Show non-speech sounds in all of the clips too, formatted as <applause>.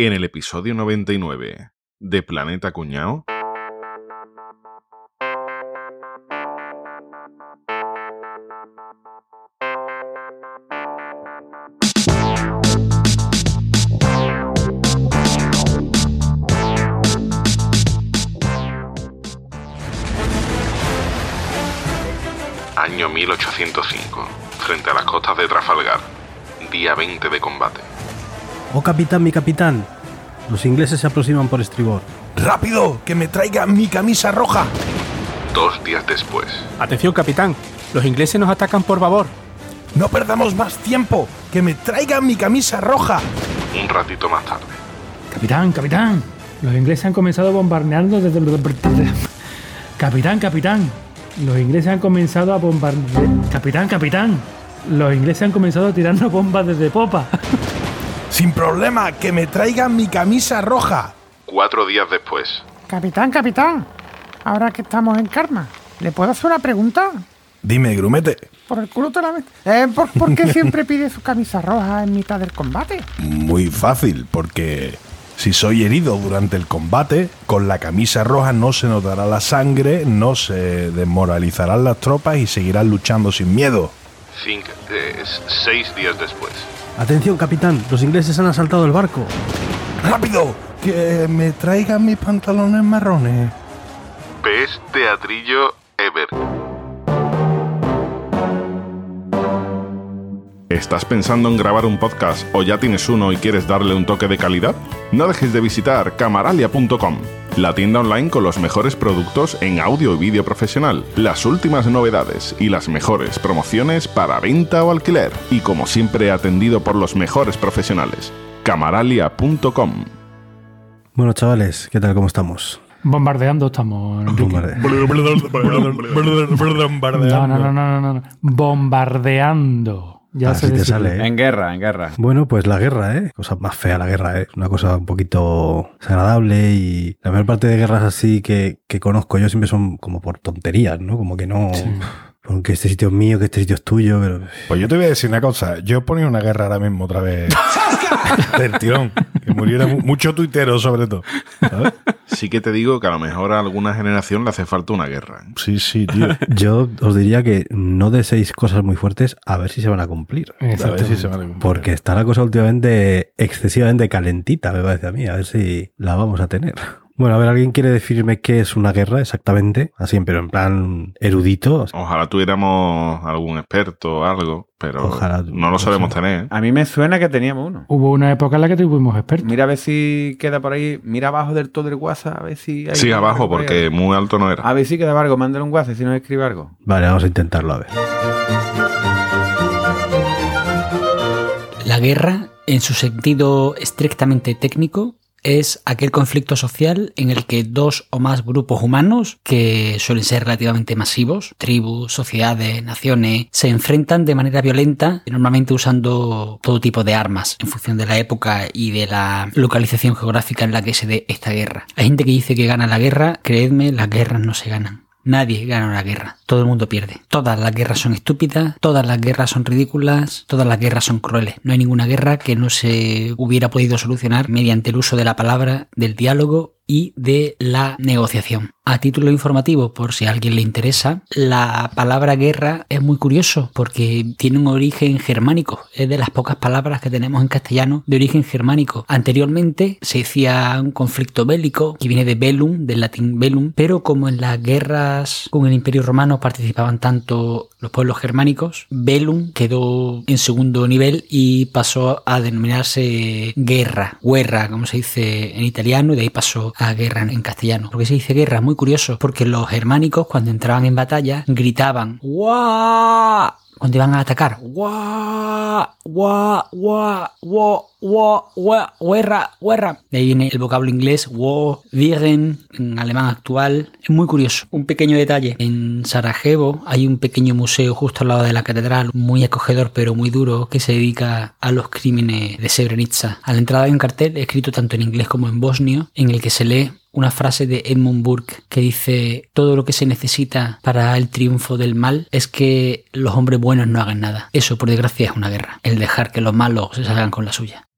En el episodio 99 de Planeta Cuñao. Año 1805, frente a las costas de Trafalgar, día 20 de combate. Oh capitán, mi capitán. Los ingleses se aproximan por estribor. ¡Rápido! ¡Que me traiga mi camisa roja! Dos días después, Atención, capitán. Los ingleses nos atacan por babor. ¡No perdamos más tiempo! ¡Que me traiga mi camisa roja! un ratito más tarde, Capitán, capitán. Los ingleses han comenzado bombardeando desde... Capitán, capitán. Los ingleses han comenzado a bombardear... Capitán, capitán. Los ingleses han comenzado a tirarnos bombas desde popa. Sin problema, que me traiga mi camisa roja. cuatro días después, Capitán, capitán, ahora que estamos en Karma, ¿le puedo hacer una pregunta? Dime, grumete. Por el culo te la meto. Eh, ¿por, por qué siempre pide su camisa roja en mitad del combate? Muy fácil, porque si soy herido durante el combate, con la camisa roja no se notará la sangre, no se desmoralizarán las tropas y seguirán luchando sin miedo. cinco, eh, seis días después, Atención, capitán. Los ingleses han asaltado el barco. ¡Rápido! Que me traigan mis pantalones marrones. Best teatrillo ever. ¿Estás pensando en grabar un podcast o ya tienes uno y quieres darle un toque de calidad? No dejes de visitar camaralia.com, la tienda online con los mejores productos en audio y vídeo profesional, las últimas novedades y las mejores promociones para venta o alquiler, y como siempre atendido por los mejores profesionales. camaralia.com Bueno, chavales, ¿qué tal? ¿Cómo estamos? Bombardeando estamos. Enrique. Bombarde- No, no, no, no, no, no. Bombardeando. Ya Así se te sale, ¿eh? En guerra, en guerra. Bueno, pues la guerra, ¿eh? Cosa más fea la guerra, ¿eh? Una cosa un poquito desagradable y la mayor parte de guerras así que, que conozco yo siempre son como por tonterías, ¿no? Como que no... que este sitio es mío, que este sitio es tuyo, pero... Pues yo te voy a decir una cosa. Yo ponía una guerra ahora mismo otra vez. <laughs> Del tirón. Que muriera mu- mucho tuitero, sobre todo. ¿sabes? Sí que te digo que a lo mejor a alguna generación le hace falta una guerra. ¿eh? Sí, sí, tío. Yo os diría que no deseéis cosas muy fuertes a ver si se van a cumplir. A ver si se van a cumplir. Porque está la cosa últimamente excesivamente calentita, me parece a mí. A ver si la vamos a tener. Bueno, a ver, ¿alguien quiere definirme qué es una guerra exactamente? Así, pero en plan erudito. Ojalá tuviéramos algún experto o algo, pero Ojalá, no lo solemos sé. tener. ¿eh? A mí me suena que teníamos uno. Hubo una época en la que tuvimos expertos. Mira a ver si queda por ahí. Mira abajo del todo el WhatsApp, a ver si hay. Sí, abajo, ahí. porque muy alto no era. A ver si queda algo. Mándale un WhatsApp si nos escribe algo. Vale, vamos a intentarlo, a ver. La guerra, en su sentido estrictamente técnico, es aquel conflicto social en el que dos o más grupos humanos, que suelen ser relativamente masivos, tribus, sociedades, naciones, se enfrentan de manera violenta, normalmente usando todo tipo de armas en función de la época y de la localización geográfica en la que se dé esta guerra. Hay gente que dice que gana la guerra, creedme, las guerras no se ganan. Nadie gana una guerra, todo el mundo pierde. Todas las guerras son estúpidas, todas las guerras son ridículas, todas las guerras son crueles. No hay ninguna guerra que no se hubiera podido solucionar mediante el uso de la palabra, del diálogo y de la negociación. A título informativo, por si a alguien le interesa, la palabra guerra es muy curioso porque tiene un origen germánico. Es de las pocas palabras que tenemos en castellano de origen germánico. Anteriormente se decía un conflicto bélico, que viene de bellum, del latín bellum, pero como en las guerras con el Imperio Romano participaban tanto los pueblos germánicos, bellum quedó en segundo nivel y pasó a denominarse guerra, guerra, como se dice en italiano, y de ahí pasó a guerra en castellano. ¿Por qué se dice guerra? Muy curioso, porque los germánicos cuando entraban en batalla gritaban ¡Guau! Cuando iban a atacar, ¡guau! ¡guerra! ¡guerra! De ahí viene el vocablo inglés ¡wo! ¡Wirren! en alemán actual. Es muy curioso. Un pequeño detalle. En Sarajevo hay un pequeño museo justo al lado de la catedral, muy acogedor pero muy duro, que se dedica a los crímenes de Srebrenica. A la entrada hay un cartel escrito tanto en inglés como en bosnio, en el que se lee una frase de Edmund Burke que dice todo lo que se necesita para el triunfo del mal es que los hombres buenos no hagan nada. Eso por desgracia es una guerra, el dejar que los malos se salgan con la suya.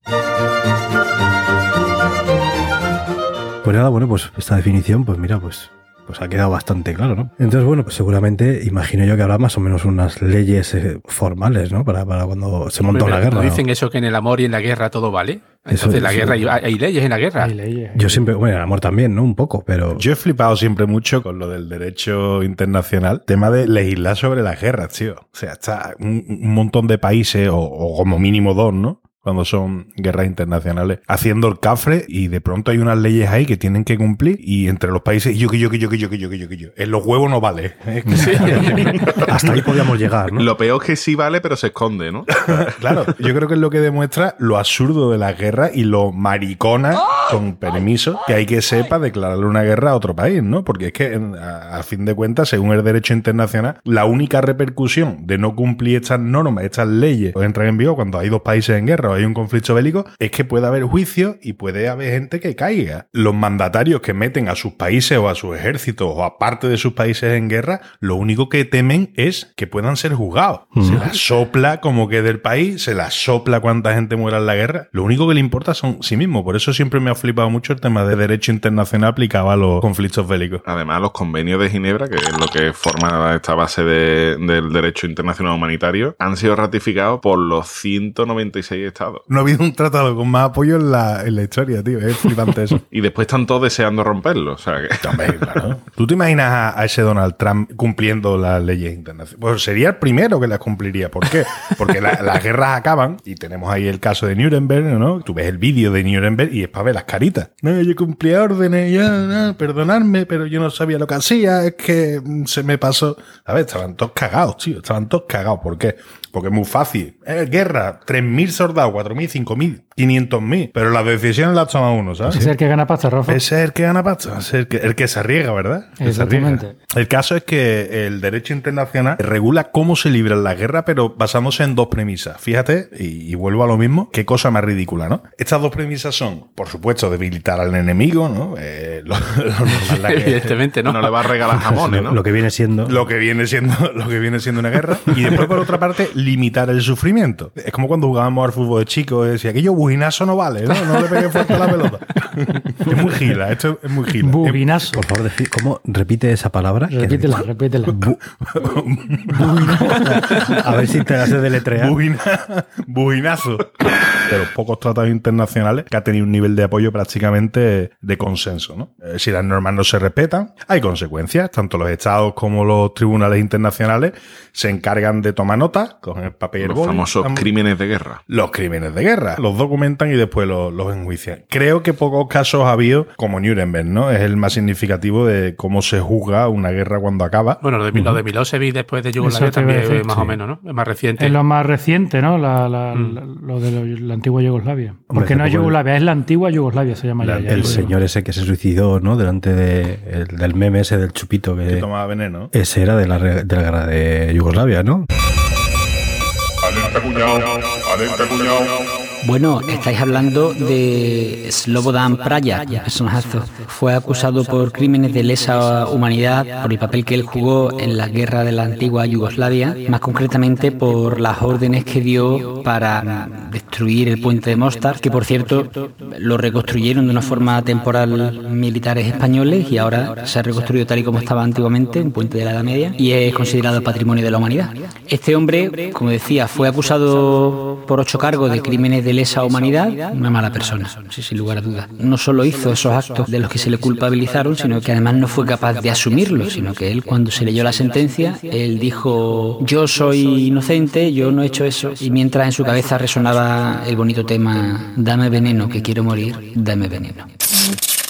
Pues nada, bueno, pues esta definición, pues mira, pues pues ha quedado bastante claro, ¿no? Entonces, bueno, pues seguramente imagino yo que habrá más o menos unas leyes eh, formales, ¿no? Para, para cuando se monta una guerra. ¿no ¿no? dicen eso que en el amor y en la guerra todo vale. Eso- Entonces la eso- guerra, hay, hay leyes en la guerra. Hay leyes. Yo siempre, bueno, el amor también, ¿no? Un poco, pero... Yo he flipado siempre mucho con lo del derecho internacional, tema de legislar sobre las guerras, tío. O sea, está un, un montón de países, o, o como mínimo dos, ¿no? Cuando son guerras internacionales, haciendo el cafre y de pronto hay unas leyes ahí que tienen que cumplir y entre los países, yo que yo que yo que yo que yo que yo que yo. En los huevos no vale. <laughs> Que- <laughs> Hasta ahí podíamos llegar, ¿no? Lo peor es que sí vale, pero se esconde, ¿no? <laughs> Claro, yo creo que es lo que demuestra lo absurdo de la guerra y lo maricona, con permiso, que hay que ser para declararle una guerra a otro país, ¿no? Porque es que, en- a, a fin de cuentas, según el derecho internacional, la única repercusión de no cumplir estas normas, estas leyes, o entran en vigor cuando hay dos países en guerra hay un conflicto bélico, es que puede haber juicio y puede haber gente que caiga. Los mandatarios que meten a sus países o a sus ejércitos o a parte de sus países en guerra, lo único que temen es que puedan ser juzgados. Se la sopla como que del país, se la sopla cuánta gente muera en la guerra. Lo único que le importa son sí mismos. Por eso siempre me ha flipado mucho el tema de derecho internacional aplicado a los conflictos bélicos. Además, los convenios de Ginebra, que es lo que forma esta base de- del derecho internacional humanitario, han sido ratificados por los 196 estados. No ha habido un tratado con más apoyo en la, en la historia, tío. Es flipante eso. <laughs> Y después están todos deseando romperlo. O sea que. Hombre, claro. ¿Tú te imaginas a, a ese Donald Trump cumpliendo las leyes internacionales? Pues sería el primero que las cumpliría. ¿Por qué? Porque la- las guerras acaban y tenemos ahí el caso de Nuremberg, ¿no? Tú ves el vídeo de Nuremberg y es para ver las caritas. No, yo cumplía órdenes, ya, no, perdonadme, pero yo no sabía lo que hacía, es que mm, se me pasó. A ver, estaban todos cagados, tío. Estaban todos cagados. ¿Por qué? Porque es muy fácil. Eh, guerra, 3.000 soldados, 4.000, 5.000, 500.000. Pero las decisiones las toma uno, ¿sabes? Es el que gana pasta, Rafa. Ese es el que gana pasta, es el que, el que se arriesga, ¿verdad? El que se arriesga. Exactamente. El caso es que el derecho internacional regula cómo se libran las guerras, pero basándose en dos premisas. Fíjate, y, y vuelvo a lo mismo, qué cosa más ridícula, ¿no? Estas dos premisas son, por supuesto, debilitar al enemigo, ¿no? Eh, <laughs> lo, lo normal es que- Evidentemente, ¿no? No le va a regalar jamones, ¿no? Lo que viene siendo... lo que viene siendo <laughs> lo que viene siendo una guerra y después por otra parte limitar el sufrimiento es como cuando jugábamos al fútbol de chicos y decía aquello bujinazo no vale no, no le pegué fuerte a la pelota <laughs> es muy gila esto es muy gila Bubinazo. Por favor, decí- ¿cómo repite esa palabra? Que- Repítela, repítela. A ver si te hace deletrear. Bujina- bujinazo de los pocos tratados internacionales que ha tenido un nivel de apoyo prácticamente de consenso ¿no? Eh, si las normas no se respetan hay consecuencias tanto los estados como los tribunales internacionales se encargan de tomar nota cogen el papel y el Los boli, famosos crímenes de guerra. los crímenes de guerra. Los documentan y después los, los enjuician. Creo que pocos casos ha habido como Nuremberg, ¿no? Es el más significativo de cómo se juzga una guerra cuando acaba. Bueno, lo de, lo de Milosevic después de Yugoslavia también decir, es más sí. o menos, ¿no? Es más reciente. Es lo más reciente, ¿no? La, la- Mm. la- lo de lo- la antigua Yugoslavia. Porque no es Yugoslavia, es la antigua Yugoslavia, se llama La- ya, ya, El señor ese que se suicidó, ¿no? Delante de, el- del meme ese del chupito Que que... tomaba veneno. Ese era de la, de la guerra de Yugoslavia, ¿no? Alerta cuñado, alerta cuñado. Bueno, estáis hablando de Slobodan Praja, personajazo. Fue acusado por crímenes de lesa humanidad por el papel que él jugó en la guerra de la antigua Yugoslavia, más concretamente por las órdenes que dio para destruir el puente de Mostar, que por cierto lo reconstruyeron de una forma temporal militares españoles y ahora se ha reconstruido tal y como estaba antiguamente, un puente de la Edad Media, y es considerado patrimonio de la humanidad. Este hombre, como decía, fue acusado por ocho cargos de crímenes de lesa humanidad, una mala persona, sin lugar a dudas. No solo hizo esos actos de los que se le culpabilizaron, sino que además no fue capaz de asumirlos, sino que él, cuando se leyó la sentencia, él dijo, yo soy inocente, yo no he hecho eso, y mientras en su cabeza resonaba el bonito tema, dame veneno, que quiero morir, dame veneno.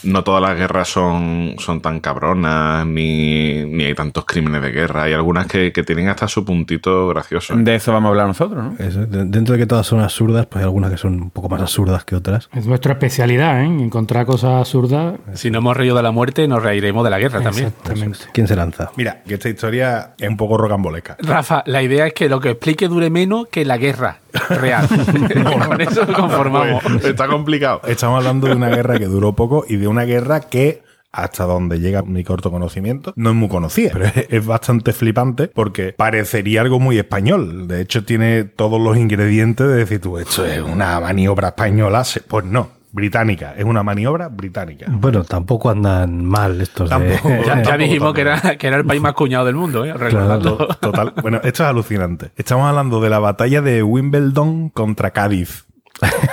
No todas las guerras son, son tan cabronas, ni, ni hay tantos crímenes de guerra. Hay algunas que, que tienen hasta su puntito gracioso. De eso vamos a hablar nosotros, ¿no? Eso, dentro de que todas son absurdas, pues hay algunas que son un poco más absurdas que otras. Es nuestra especialidad, ¿eh? Encontrar cosas absurdas. Si no hemos reído de la muerte, nos reiremos de la guerra también. Exactamente. ¿Quién se lanza? Mira, que esta historia es un poco rocambolesca. Rafa, la idea es que lo que explique dure menos que la guerra real. <laughs> Con eso nos conformamos. Pues, está complicado. Estamos hablando de una guerra que duró poco y de una guerra que hasta donde llega mi corto conocimiento, no es muy conocida, pero es, bastante flipante porque parecería algo muy español. De hecho, tiene todos los ingredientes de decir tú, esto es una maniobra española. Pues no. británica. Es una maniobra británica. Bueno, tampoco andan mal estos de... Ya, ya dijimos que era, que era el país más cuñado del mundo, ¿eh? Recordando. To- Total. Bueno, esto es alucinante. Estamos hablando de la batalla de Wimbledon contra Cádiz.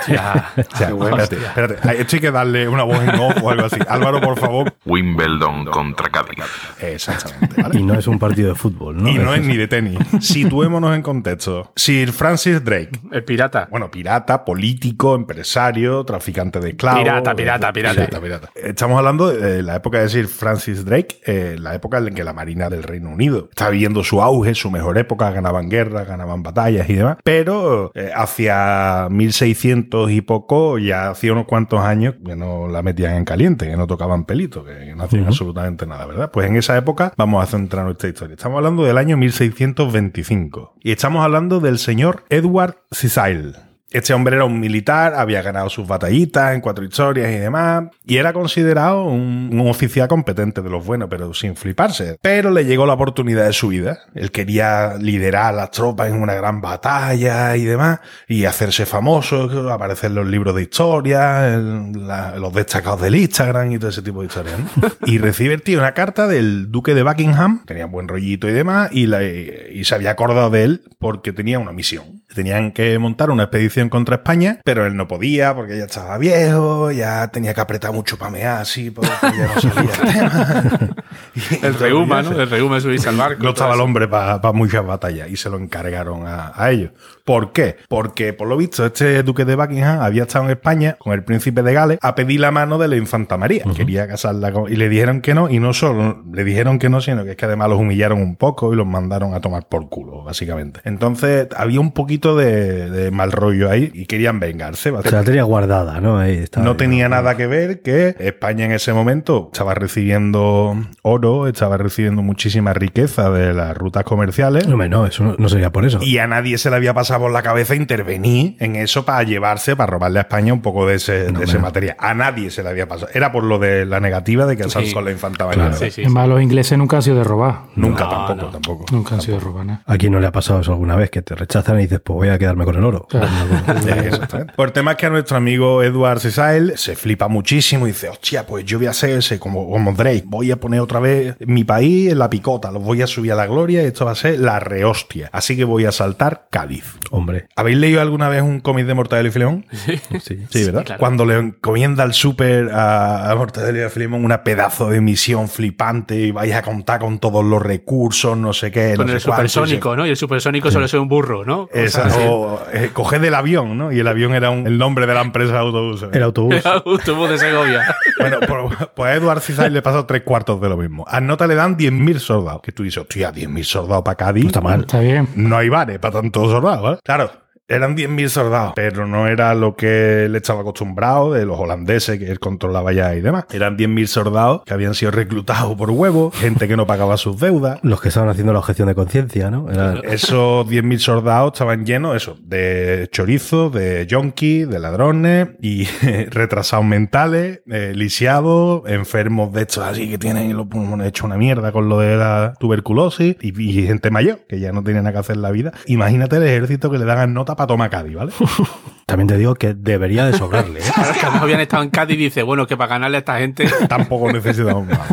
Ya. O sea, espérate, espérate. Esto hay que darle una voz en off o algo así. Álvaro, por favor. Wimbledon contra Cádiz. Exactamente. ¿vale? Y no es un partido de fútbol, ¿no? Y no es ni de tenis. Situémonos en contexto. Sir Francis Drake. El pirata. Bueno, pirata, político, empresario, traficante de esclavos. Pirata, pirata, pirata. pirata. Estamos hablando de la época de Sir Francis Drake, eh, la época en que la Marina del Reino Unido estaba viviendo su auge, su mejor época, ganaban guerras, ganaban batallas y demás. Pero eh, hacia 1600 y poco, ya hacía unos cuantos años que no la metían en caliente, que no tocaban pelito, que, que no hacían absolutamente nada, ¿verdad? Pues en esa época vamos a centrar nuestra historia. Estamos hablando del año 1625 y estamos hablando del señor Edward Cecil. Este hombre era un militar, había ganado sus batallitas en cuatro historias y demás, y era considerado un, un oficial competente de los buenos, pero sin fliparse. Pero le llegó la oportunidad de su vida. Él quería liderar a las tropas en una gran batalla y demás, y hacerse famoso, aparecer en los libros de historia, en la- los destacados del Instagram y todo ese tipo de historias. ¿no? <laughs> y recibe el tío una carta del duque de Buckingham, tenía buen rollito y demás, y, la- y se había acordado de él porque tenía una misión. Tenían que montar una expedición contra España, pero él no podía porque ya estaba viejo, ya tenía que apretar mucho para mear así, porque ya no <laughs> sabía el tema. Y El reuma, ¿no? El reuma subirse al barco. no estaba el hombre para muchas batallas y se lo encargaron a, a ellos. ¿Por qué? Porque, por lo visto, este duque de Buckingham había estado en España con el príncipe de Gales a pedir la mano de la infanta María. Quería casarla con... Y le dijeron que no, y no solo le dijeron que no, sino que es que además los humillaron un poco y los mandaron a tomar por culo, básicamente. Entonces, había un poquito de, de mal rollo ahí y querían vengarse. Se la básicamente. tenía guardada, ¿no? Ahí estaba No ahí. tenía nada que ver que España en ese momento estaba recibiendo oro, estaba recibiendo muchísima riqueza de las rutas comerciales. Hombre, no, eso no, no sería por eso. Y a nadie se le había pasado por la cabeza intervenir en eso para llevarse, para robarle a España un poco de ese, de ese material. A nadie se le había pasado. Era por lo de la negativa de casarse Sí. con la infanta María. Sí, sí, Además, los ingleses nunca han sido de robar. Nunca, No, tampoco, no. tampoco. Nunca han sido de robar nada. ¿A quién no le ha pasado eso alguna vez? Que te rechazan y dices, pues voy a quedarme con el oro. <laughs> Exactamente. Por el tema es que a nuestro amigo Edward Cecil se flipa muchísimo y dice, hostia, pues yo voy a hacer ese como, como Drake, voy a poner otra vez mi país en la picota, los voy a subir a la gloria y esto va a ser la rehostia. Así que voy a saltar Cádiz. Hombre, ¿Habéis leído alguna vez un cómic de Mortadelo y Filemón? <laughs> sí. Sí, ¿verdad? claro. Cuando le encomienda al súper a, a Mortadelo y a Filemón una pedazo de misión flipante y vais a contar con todos los recursos, no sé qué. Con no el sé cuánto, supersónico, ¿no? Y el supersónico suele ser un burro, ¿no? Esa- o eh, coged el avión, ¿no? Y el avión era un- el nombre de la empresa de autobuses. El autobús. Autobús de Segovia. <laughs> Bueno, pues, pues a Edward Cizal le pasó tres cuartos de lo mismo. A Nota le dan 10.000 soldados. Que tú dices, hostia, 10.000 soldados para Cádiz. No está mal. Está bien. No hay bares para tantos soldados, ¿vale? Claro. Eran 10.000 soldados, pero no era lo que él estaba acostumbrado de los holandeses que él controlaba ya y demás. Eran 10.000 soldados que habían sido reclutados por huevo, <laughs> gente que no pagaba sus deudas. Los que estaban haciendo la objeción de conciencia, ¿no? Era- Esos 10.000 soldados estaban llenos, eso, de chorizos, de yonkis, de ladrones y <laughs> retrasados mentales, eh, lisiados, enfermos de estos así que tienen los pulmones hechos una mierda con lo de la tuberculosis y, y gente mayor que ya no tiene nada que hacer en la vida. Imagínate el ejército que le dan nota para tomar Cádiz, ¿vale? <laughs> También te digo que debería de sobrarle, ¿eh? Es que además habían estado en Cádiz y dice, bueno, que para ganarle a esta gente. <laughs> Tampoco necesitamos más.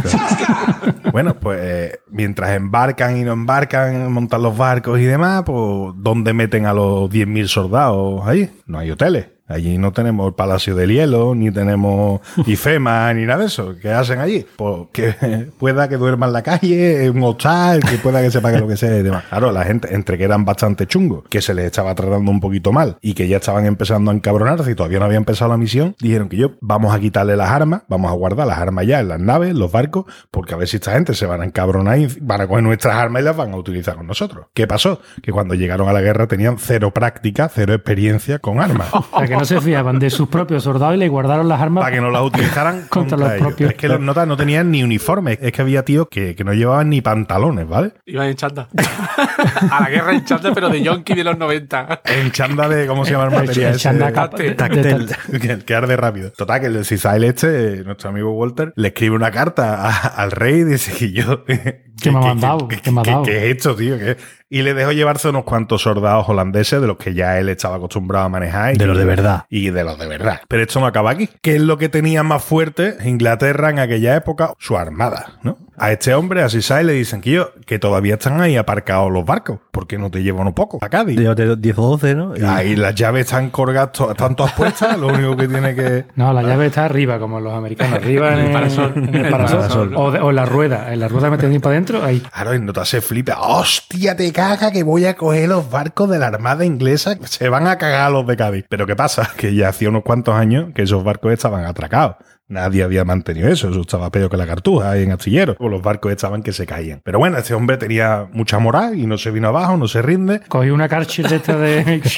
Bueno, pues eh, mientras embarcan y no embarcan, montan los barcos y demás, pues ¿dónde meten a los 10.000 soldados ahí? No hay hoteles. Allí no tenemos el Palacio del Hielo, ni tenemos <laughs> IFEMA, ni nada de eso. ¿Qué hacen allí? Pues que <laughs> pueda que duerma en la calle, en un hostal, que pueda que se pague lo que sea y demás. Claro, la gente, entre que eran bastante chungos, que se les estaba tratando un poquito mal y que ya estaban empezando a encabronarse y todavía no había empezado la misión, dijeron que yo vamos a quitarle las armas, vamos a guardar las armas ya en las naves, en los barcos, porque a ver si esta gente se van a encabronar y van a coger nuestras armas y las van a utilizar con nosotros. ¿Qué pasó? Que cuando llegaron a la guerra tenían cero práctica, cero experiencia con armas. <laughs> O sea, que no se fiaban de sus propios soldados y le guardaron las armas para que no las utilizaran Contra <laughs> contra, los ellos. propios. Es que los notas no tenían ni uniformes, es que había tíos que, que no llevaban ni pantalones, ¿vale? Iban en chanda. <laughs> a la guerra en chanda, pero de yonki de los 90. En chanda de, ¿cómo se llama el material? ese? chanda de- Tactel. que, que arde rápido. Total, que el Cisail este, nuestro amigo Walter, le escribe una carta a- al rey y dice que yo... <laughs> ¿Qué me ha mandado? ¿Qué, ¿Qué me ha dado? qué es esto, tío? ¿Qué? Y le dejó llevarse unos cuantos soldados holandeses de los que ya él estaba acostumbrado a manejar. y- De los de verdad. Y de los de verdad. Pero esto no acaba aquí. ¿Qué es lo que tenía más fuerte Inglaterra en aquella época? Su armada, ¿no? A este hombre, a Sisai, le dicen que yo, que todavía están ahí aparcados los barcos. ¿Por qué no te llevan un poco a Cádiz? Llévate 10 o 12, ¿no? Y- Ahí las llaves están colgadas, están todas puestas, lo único que tiene que... No, la llave está arriba, como los americanos. Arriba en el parasol. En el parasol. O, de- o en la rueda. En la rueda me tenéis para adentro, ahí. Claro, y no te hace flipa. ¡Hostia, te caga que voy a coger los barcos de la Armada Inglesa! Se van a cagar los de Cádiz. Pero ¿qué pasa? Que ya hacía unos cuantos años que esos barcos estaban atracados. Nadie había mantenido eso. Eso estaba peor que la cartuja ahí en astillero. O los barcos estaban que se caían. Pero bueno, este hombre tenía mucha moral y no se vino abajo, no se rinde. Cogí una Karcher de esta de. <laughs>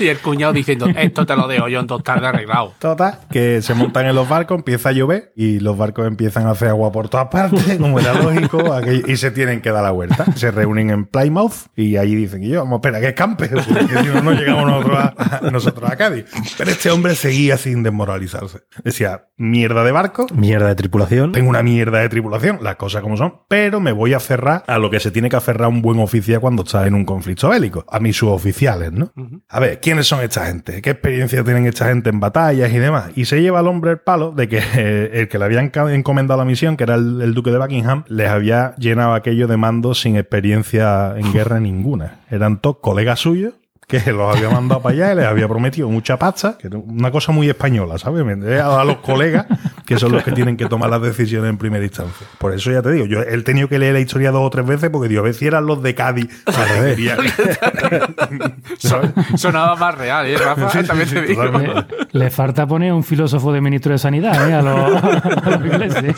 Y el cuñado diciendo, esto te lo dejo yo en dos tardes arreglado. Total, que se montan en los barcos, empieza a llover y los barcos empiezan a hacer agua por todas partes, <laughs> como era lógico, aquello- y se tienen que dar la vuelta. Se reúnen en Plymouth y allí dicen que yo, vamos, espera, que escampe, porque <laughs> si no, no llegamos nosotros a, a- nosotros a Cádiz. Pero este hombre seguía sin desmoralizarse. Decía, mierda de barco, Mierda de tripulación. tengo una mierda de tripulación, las cosas como son, pero me voy a aferrar a lo que se tiene que aferrar un buen oficial cuando está en un conflicto bélico, a mis suboficiales, ¿no? A ver, ¿quiénes son esta gente? ¿Qué experiencia tienen esta gente en batallas y demás? Y se lleva al hombre el palo de que <laughs> eh, el que le habían encomendado la misión, que era el, el duque de Buckingham, les había llenado aquello de mando sin experiencia en guerra <laughs> ninguna. Eran todos colegas suyos que los había mandado para allá y les había prometido mucha pasta, que era una cosa muy española, ¿sabes? A los colegas, que son los que tienen que tomar las decisiones en primera instancia. Por eso ya te digo, yo he tenido que leer la historia dos o tres veces porque digo, a ver si eran los de Cádiz. al revés. <laughs> <laughs> Son- sonaba más real, ¿eh, Rafa? Sí, sí, También sí, te digo. Le, le falta poner un filósofo de ministro de Sanidad ¿eh? a, los, <laughs> a los ingleses.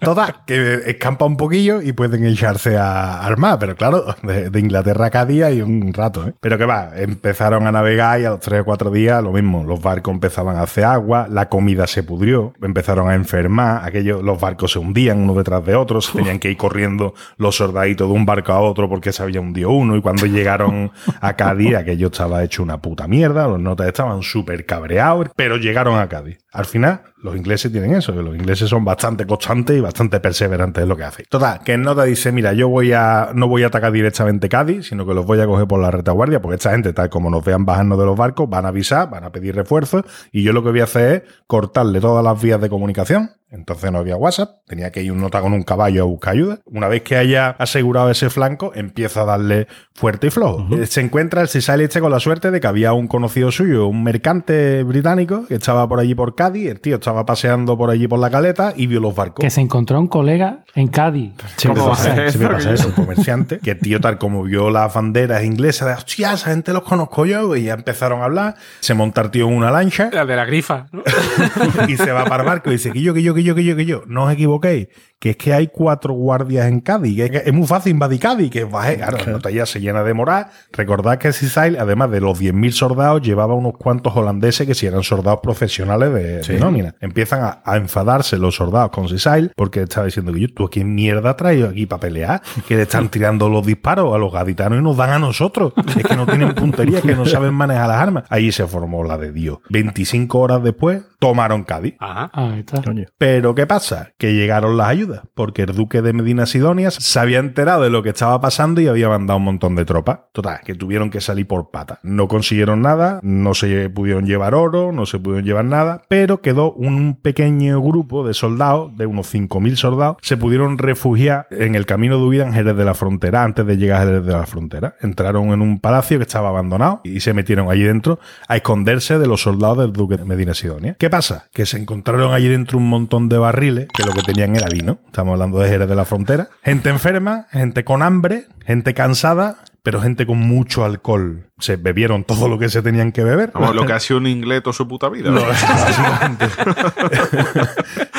Total, <laughs> que escampa un poquillo y pueden echarse a armar, pero claro, de, de Inglaterra a Cádiz hay un rato, ¿eh? Pero que va, empezaron a navegar y a los tres o cuatro días lo mismo, los barcos empezaban a hacer agua, la comida se pudrió, empezaron a enfermar, aquello, los barcos se hundían uno detrás de otro, se tenían que ir corriendo los soldaditos de un barco a otro porque se había hundido uno y cuando llegaron <laughs> a Cádiz aquello estaba hecho una puta mierda, los notas estaban súper cabreados, pero llegaron a Cádiz. Al final, los ingleses tienen eso, que los ingleses son bastante constantes y bastante perseverantes en lo que hacen. Total, que nota dice, mira, yo voy a, no voy a atacar directamente Cádiz, sino que los voy a coger por la retaguardia, porque esta gente, tal como nos vean bajarnos de los barcos, van a avisar, van a pedir refuerzos, y yo lo que voy a hacer es cortarle todas las vías de comunicación. Entonces no había WhatsApp, tenía que ir un nota con un caballo a buscar ayuda. Una vez que haya asegurado ese flanco, empieza a darle fuerte y flojo. Eh, Se encuentra el Sisal este con la suerte de que había un conocido suyo, un mercante británico, que estaba por allí por Cádiz, el tío estaba paseando por allí por la caleta y vio los barcos. Que se encontró un colega en Cádiz. Siempre ¿Cómo pasa, eso? pasa eso, un comerciante, que el tío tal como vio las banderas inglesas, de hostia, esa gente los conozco yo, y ya empezaron a hablar, se monta el tío en una lancha La de la grifa. ¿no? <laughs> y se va para el barco y dice que yo, que yo, que yo, que yo, que yo, no os equivoquéis, que es que hay cuatro guardias en Cádiz, que es, muy fácil invadir Cádiz, que baje, claro, la nota ya se llena de moral. Recordad que Sisail, además de los 10.000 soldados, llevaba unos cuantos holandeses que si eran soldados profesionales de, de nómina. Empiezan a, a enfadarse los soldados con Sisail porque estaba diciendo que yo, tú aquí mierda traído aquí para pelear, que le están <laughs> tirando los disparos a los gaditanos y nos dan a nosotros. Es que no tienen puntería, que no saben manejar las armas. Ahí se formó la de Dios. 25 horas después, tomaron Cádiz. Ajá. Ahí está. Coño. Pero ¿qué pasa? Que llegaron las ayudas, porque el duque de Medina Sidonia se había enterado de lo que estaba pasando y había mandado un montón de tropas. Total, que tuvieron que salir por pata. No consiguieron nada, no se pudieron llevar oro, no se pudieron llevar nada, pero quedó un pequeño grupo de soldados, de unos 5.000 soldados, se pudieron refugiar en el camino de huida en Jerez de la Frontera, antes de llegar a Jerez de la Frontera. Entraron en un palacio que estaba abandonado y se metieron allí dentro a esconderse de los soldados del duque de Medina Sidonia. ¿Qué pasa? Que se encontraron allí dentro un montón de barriles que lo que tenían era vino. Estamos hablando de Jerez de la Frontera. Gente enferma, gente con hambre, gente cansada, pero gente con mucho alcohol. Se bebieron todo lo que se tenían que beber. Vamos, lo que ha <laughs> sido un inglés toda su puta vida. No. <laughs>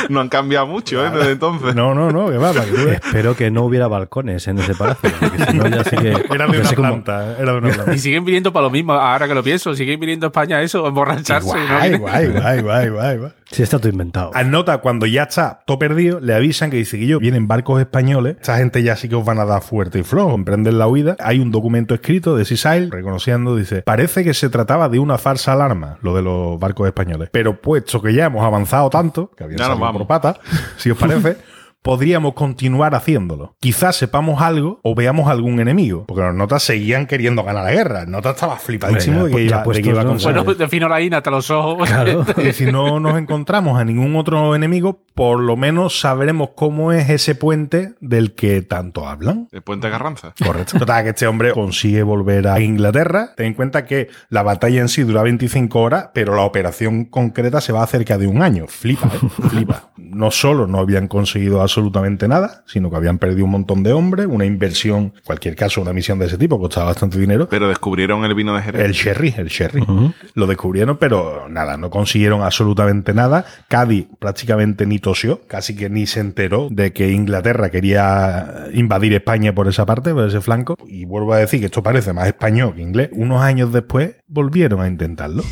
No han cambiado mucho, ¿eh? Desde entonces. No, no, no, que va, para que tú veas. Espero que no hubiera balcones en ese palacio. Porque si no, ya <laughs> sé que. Era de una planta, era de una planta. Y siguen viniendo para lo mismo, ahora que lo pienso. Siguen viniendo a España a eso, a emborracharse. ¿no? Guay, guay, guay, guay, guay, guay. Sí, está todo inventado. Anota, cuando ya está todo perdido, le avisan que dice que yo vienen barcos españoles. Esta gente ya sí que os van a dar fuerte y flojo, emprenden la huida. Hay un documento escrito de Sisail reconociendo, dice, parece que se trataba de una falsa alarma, lo de los barcos españoles. Pero puesto que ya hemos avanzado tanto, que habían Ya nos salido vamos. por pata, si os parece, <laughs> podríamos continuar haciéndolo. Quizás sepamos algo o veamos algún enemigo, porque los notas seguían queriendo ganar la guerra. El nota estaba flipadísimo Hombre, de que iba, de que puestos, iba a ¿no? conseguir. Bueno, defino la INA hasta los ojos. Claro. <laughs> Y si no nos encontramos a ningún otro enemigo, por lo menos sabremos cómo es ese puente del que tanto hablan. El puente Garranza. Correcto. Total, que este hombre consigue volver a Inglaterra. Ten en cuenta que la batalla en sí dura 25 horas, pero la operación concreta se va a cerca de un año. Flipa, ¿eh? Flipa. No solo no habían conseguido absolutamente nada, sino que habían perdido un montón de hombres, una inversión, en cualquier caso, una misión de ese tipo costaba bastante dinero. Pero descubrieron el vino de Jerez. El sherry, el sherry. Lo descubrieron, pero nada, no consiguieron absolutamente nada. Cádiz prácticamente ni tosió, casi que ni se enteró de que Inglaterra quería invadir España por esa parte, por ese flanco. Y vuelvo a decir que esto parece más español que inglés. Unos años después volvieron a intentarlo.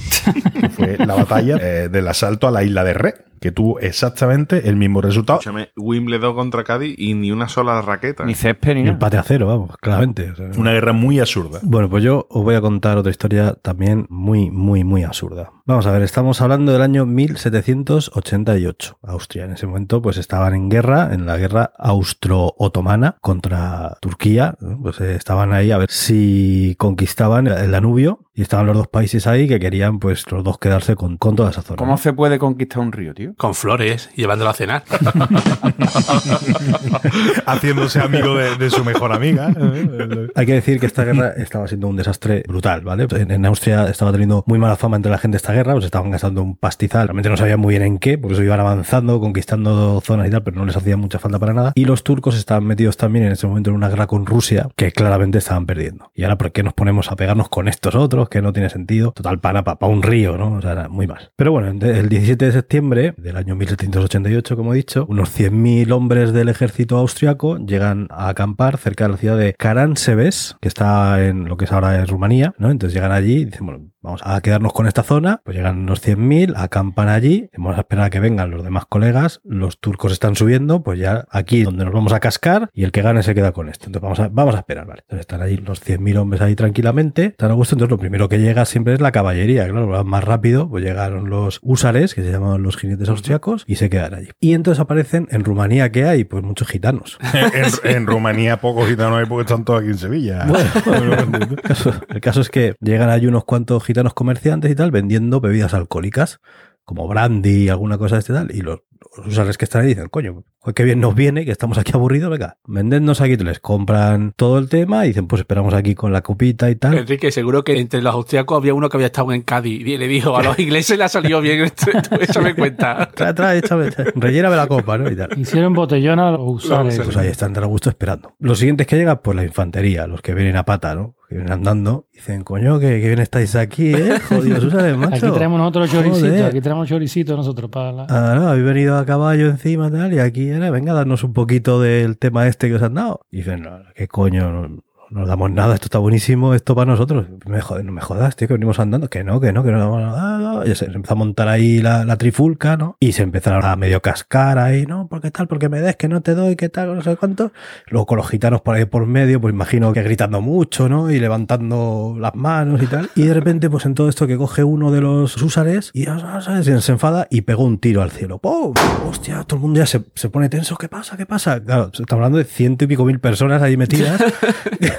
Que <laughs> fue la batalla eh, del asalto a la isla de Ré, que tuvo exactamente el mismo resultado. Escúchame, Wimbledon contra Cádiz y ni una sola raqueta. Ni césped ni nada. empate a cero, vamos, claramente. o sea. Una guerra muy absurda. Bueno, pues yo os voy a contar otra historia también muy, muy, muy absurda. Vamos a ver, estamos hablando del año 1788. Austria en ese momento pues estaban en guerra, en la guerra austro-otomana contra Turquía. Pues eh, estaban ahí a ver si conquistaban el Danubio y estaban los dos países ahí que querían pues los dos quedarse con, con toda esa zona. ¿Cómo se puede conquistar un río, tío? Con flores, llevándolo a cenar. <laughs> Haciéndose amigo de, de su mejor amiga. Hay que decir que esta guerra estaba siendo un desastre brutal, ¿vale? En, en Austria estaba teniendo muy mala fama entre la gente esta guerra, pues estaban gastando un pastizal, realmente no sabían muy bien en qué, por eso iban avanzando, conquistando zonas y tal, pero no les hacía mucha falta para nada. Y los turcos estaban metidos también en ese momento en una guerra con Rusia, que claramente estaban perdiendo. Y ahora, ¿por qué nos ponemos a pegarnos con estos otros? Que no tiene sentido. Total, para, para, un río, ¿no? O sea, era muy mal. Pero bueno, el 17 de septiembre del año 1788, como he dicho, unos 100.000 hombres del ejército austriaco llegan a acampar cerca de la ciudad de Karansebes, que está en lo que es ahora en Rumanía, ¿no? Entonces llegan allí y dicen, bueno, vamos a quedarnos con esta zona, pues llegan los 100.000, acampan allí, vamos a esperar a que vengan los demás colegas, los turcos están subiendo, pues ya aquí donde nos vamos a cascar y el que gane se queda con esto. Entonces vamos a, vamos a esperar, ¿vale? Entonces están allí los 100.000 hombres ahí tranquilamente, están a gusto, entonces lo primero que llega siempre es la caballería, claro, van más rápido, pues llegaron los húsares, que se llamaban los jinetes austriacos, y se quedan allí. Y entonces aparecen en Rumanía, que hay? Pues muchos gitanos. <laughs> en, en Rumanía pocos gitanos hay porque están todos aquí en Sevilla. el, caso, <laughs> el caso es que llegan allí unos cuantos gitanos comerciantes y tal vendiendo bebidas alcohólicas, como brandy alguna cosa de este tal, y los, los usuarios que están ahí dicen, coño, pues qué bien nos viene, que estamos aquí aburridos, venga, vendednos aquí, les compran todo el tema y dicen, pues esperamos aquí con la copita y tal. Enrique, seguro que entre los austriacos había uno que había estado en Cádiz y le dijo a los <laughs> ingleses le ha salido bien esto, échame cuenta. <laughs> Trae, trae, échame, relléname la copa, ¿no? Y tal. Hicieron botellón a los usuarios. Pues ahí están tan a gusto esperando. Los siguientes que llegan, pues la infantería, los que vienen a pata, ¿no? Que vienen andando. Dicen, coño, que, que bien estáis aquí, ¿eh? Jodidos, ustedes, macho. Aquí traemos nosotros choricitos, aquí traemos choricitos nosotros para la... Ah, no, habéis venido a caballo encima tal, y aquí era, venga, darnos un poquito del tema este que os han dado. Y dicen, no, qué coño, nos damos nada, esto está buenísimo, esto para nosotros. Me no me jodas, tío, que venimos andando, que no, que no, que no damos nada. Y se empezó a montar ahí la, trifulca, ¿no? Y se empezaron a medio cascar ahí, no, porque tal, porque me des, que no te doy, que tal, no sé cuánto. Luego con los gitanos por ahí por medio, pues imagino que gritando mucho, ¿no? Y levantando las manos y tal. Y de repente, pues en todo esto que coge uno de los húsares y ah, ¿sabes? Y se enfada y pegó un tiro al cielo. ¡Pum! Hostia, todo el mundo ya se, se pone tenso. ¿Qué pasa? ¿Qué pasa? Claro, estamos hablando de ciento y pico mil personas ahí metidas. <laughs>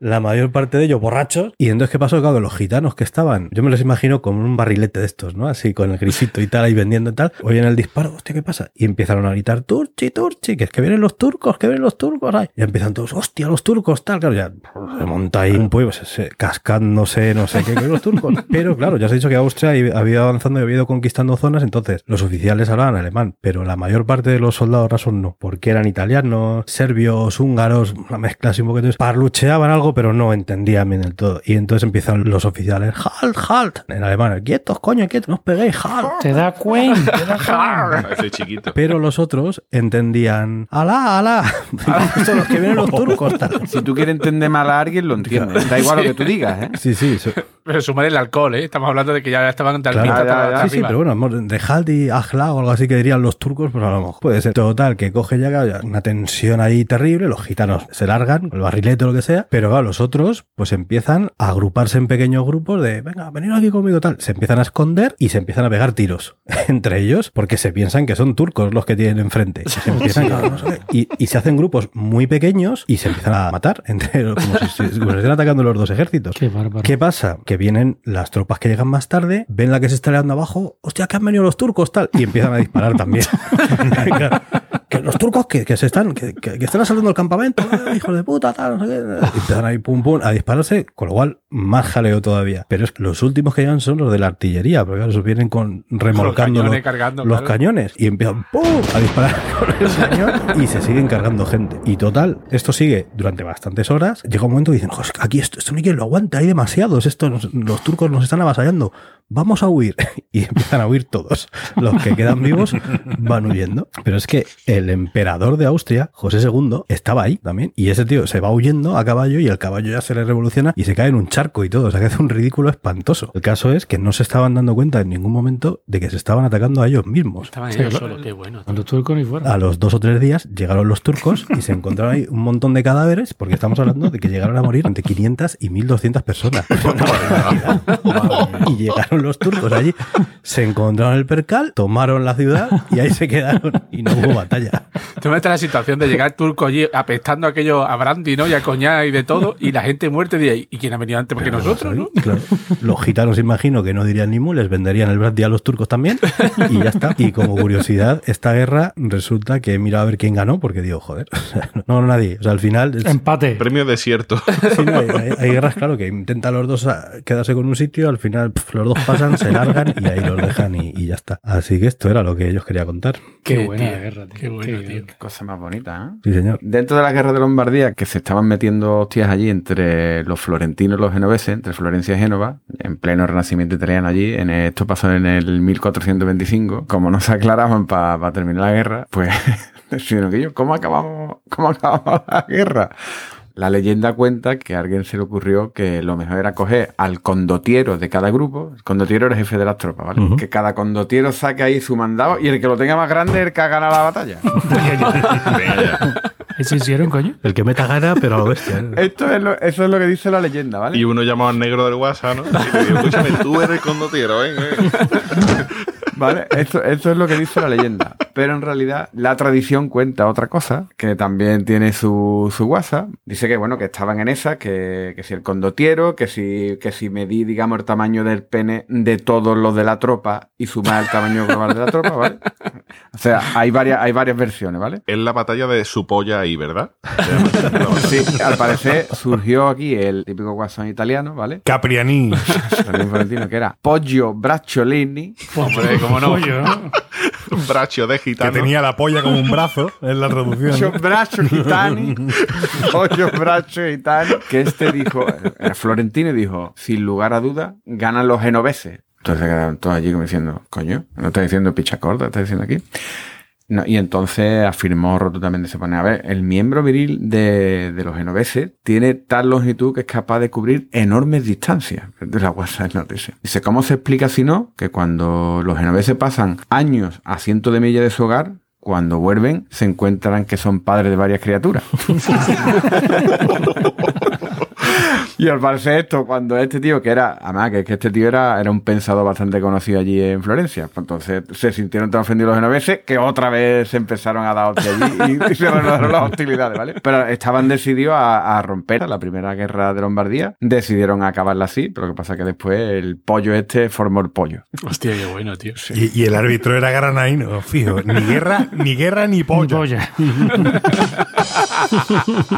La mayor parte de ellos borrachos. Y entonces, ¿qué pasó? Claro, los gitanos que estaban, yo me los imagino con un barrilete de estos, ¿no? Así, con el grisito y tal, ahí vendiendo y tal. Oyen el disparo, hostia, ¿qué pasa? Y empezaron a gritar, Turchi, Turchi, que es que vienen los turcos, que vienen los turcos. Ay. Y empiezan todos, hostia, los turcos, tal. Claro, ya se monta ahí un pueblo, se- se- cascándose, no sé qué, que los turcos. <laughs> Pero claro, ya se ha dicho que Austria había avanzando y había ido conquistando zonas, entonces los oficiales hablaban alemán, pero la mayor parte de los soldados rasos no, porque eran italianos, serbios, húngaros, una mezcla así un poquito. Parlucheaban algo, pero no entendían bien del todo. Y entonces empiezan los oficiales, halt, halt, en alemán, quietos, coño, quietos, no os peguéis, halt. Te da cuenta, te da chiquito. Pero los otros entendían, alá, alá, <laughs> son los que vienen los turcos, <laughs> tal. Si tú quieres entender mal a alguien, lo entiendes. Da igual lo que tú digas, ¿eh? Sí, sí, eso- Pero sumar el alcohol, ¿eh? Estamos hablando de que ya estaban de Claro. Ya, ya. Sí, sí, pero bueno, de Haldi, Ajla o algo así que dirían los turcos, pues a lo mejor puede ser. Total, que coge ya una tensión ahí terrible, los gitanos se largan, el barrilete o lo que sea, pero claro, los otros pues empiezan a agruparse en pequeños grupos de, venga, venid aquí conmigo tal. Se empiezan a esconder y se empiezan a pegar tiros <laughs> entre ellos porque se piensan que son turcos los que tienen enfrente. Y se, empiezan, <laughs> claro, no sé qué, y, y se hacen grupos muy pequeños y se empiezan a matar <laughs> entre como si, si- como si estuvieran atacando los dos ejércitos. Qué bárbaro. ¿Qué pasa? Que vienen las tropas que llegan más tarde, ven la que se está liando abajo, hostia, que han venido los turcos, tal, y empiezan a disparar también. Claro, que los turcos que, que se están, que, que- que están asaltando el campamento, eh, hijos de puta, tal, no sé qué. Y empiezan ahí pum pum a dispararse, con lo cual más jaleo todavía. Pero es que los últimos que llegan son los de la artillería, porque claro, vienen con remolcando cañones los, cargando, los claro. cañones y empiezan ¡pum! a disparar <laughs> con el cañón y se siguen cargando gente. Y total, esto sigue durante bastantes horas. Llega un momento que dicen, "Jos, aquí esto, esto ni quien lo aguanta, hay demasiados, esto nos- los turcos nos están avasallando, vamos a huir. <laughs> Y empiezan a huir todos. Los que quedan vivos van huyendo. Pero es que el emperador de Austria, José II, estaba ahí también. Y ese tío se va huyendo a caballo y el caballo ya se le revoluciona y se cae en un charco y todo. O sea que hace un ridículo espantoso. El caso es que no se estaban dando cuenta en ningún momento de que se estaban atacando a ellos mismos. Estaban Sí, ellos lo- solos, qué bueno. Los turcos ni fuera. A los dos o tres días llegaron los turcos y se encontraron ahí un montón de cadáveres, porque estamos hablando de que llegaron a morir entre 500 y 1200 personas. <laughs> Y llegaron los turcos allí, se encontraron el percal, tomaron la ciudad y ahí se quedaron y no hubo batalla. Tú metes la situación de llegar turco allí apestando aquello a brandy, ¿no? Y a coñac y de todo, y la gente muerta y dice, ¿y quién ha venido antes? Porque nosotros, ¿no? Claro. Los gitanos, imagino que no dirían ni mu, les venderían el brandy a los turcos también y ya está. Y como curiosidad, esta guerra resulta que he mirado a ver quién ganó, porque digo, joder, o sea, no, no nadie. O sea, al final es- Empate. Premio desierto. <laughs> Sí, no, hay, hay- hay guerras, claro, que intentan los dos a- quedarse con un sitio, al final pf, los dos pasan, se largan y ahí los dejan y, y ya está. Así que esto era lo que ellos quería contar. Qué buena tío, la guerra, tío. qué bueno, Qué tío. Qué cosa más bonita, ¿eh? Sí, señor. Dentro de la guerra de Lombardía, que se estaban metiendo hostias allí entre los florentinos y los genoveses, entre Florencia y Génova, en pleno renacimiento italiano allí, en esto pasó en el 1425, como no se aclaraban para terminar la guerra, pues <laughs> decidieron que yo, ¿cómo acabamos, cómo acabamos la guerra? La leyenda cuenta que a alguien se le ocurrió que lo mejor era coger al condotiero de cada grupo. El condotiero era el jefe de las tropas, ¿vale? Que cada condotiero saque ahí su mandado y el que lo tenga más grande es el que gana la batalla. <laughs> ¿Eso hicieron, coño? El que meta gana, pero a lo bestia. ¿eh? Esto es lo, eso es lo que dice la leyenda, ¿vale? Y uno llamaba al negro del WhatsApp, ¿no? <laughs> Y le digo, escúchame, tú eres condotiero, ¿eh? <laughs> ¿Vale? Esto, esto es lo que dice la leyenda. Pero en realidad la tradición cuenta otra cosa, que también tiene su, su WhatsApp. Dice que, bueno, que estaban en esa, que, que si el condotiero, que si, que si medí, digamos, el tamaño del pene de todos los de la tropa y sumar el tamaño global de la tropa, ¿vale? O sea, hay varias, hay varias versiones, ¿vale? Es la batalla de su polla ahí, ¿verdad? Sí, al parecer surgió aquí el típico WhatsApp italiano, ¿vale? Capriani. También florentino, que era Poggio Bracciolini. Hombre, cómo no. Pollo, ¿no? <laughs> Un bracho de Que gitano. tenía la polla como un brazo en la traducción. Poggio Braccio Gitani. <laughs> Poggio Braccio Gitani. Que este dijo, el florentino dijo, sin lugar a duda, ganan los genoveses. Entonces se quedaron todos allí como diciendo, coño, no está diciendo picha corta, está diciendo aquí. No, y entonces afirmó rotundamente, se pone, a ver, el miembro viril de, de los genoveses tiene tal longitud que es capaz de cubrir enormes distancias. De la WhatsApp noticia. Dice, ¿cómo se explica si no? Que cuando los genoveses pasan años a cientos de millas de su hogar, cuando vuelven se encuentran que son padres de varias criaturas. <laughs> y al parecer esto, cuando este tío, que era, además que, que este tío era, era un pensador bastante conocido allí en Florencia, pues entonces se sintieron tan ofendidos los genoveses que otra vez se empezaron a dar hostia allí y, y se renovaron las hostilidades, ¿vale? Pero estaban decididos a, a romper la primera guerra de Lombardía, decidieron acabarla así, pero lo que pasa es que después el pollo este formó el pollo. Hostia, qué bueno, tío. Y, y el árbitro era Garanaino, fijo. Ni guerra, ni guerra, ni Ni polla. polla. <laughs>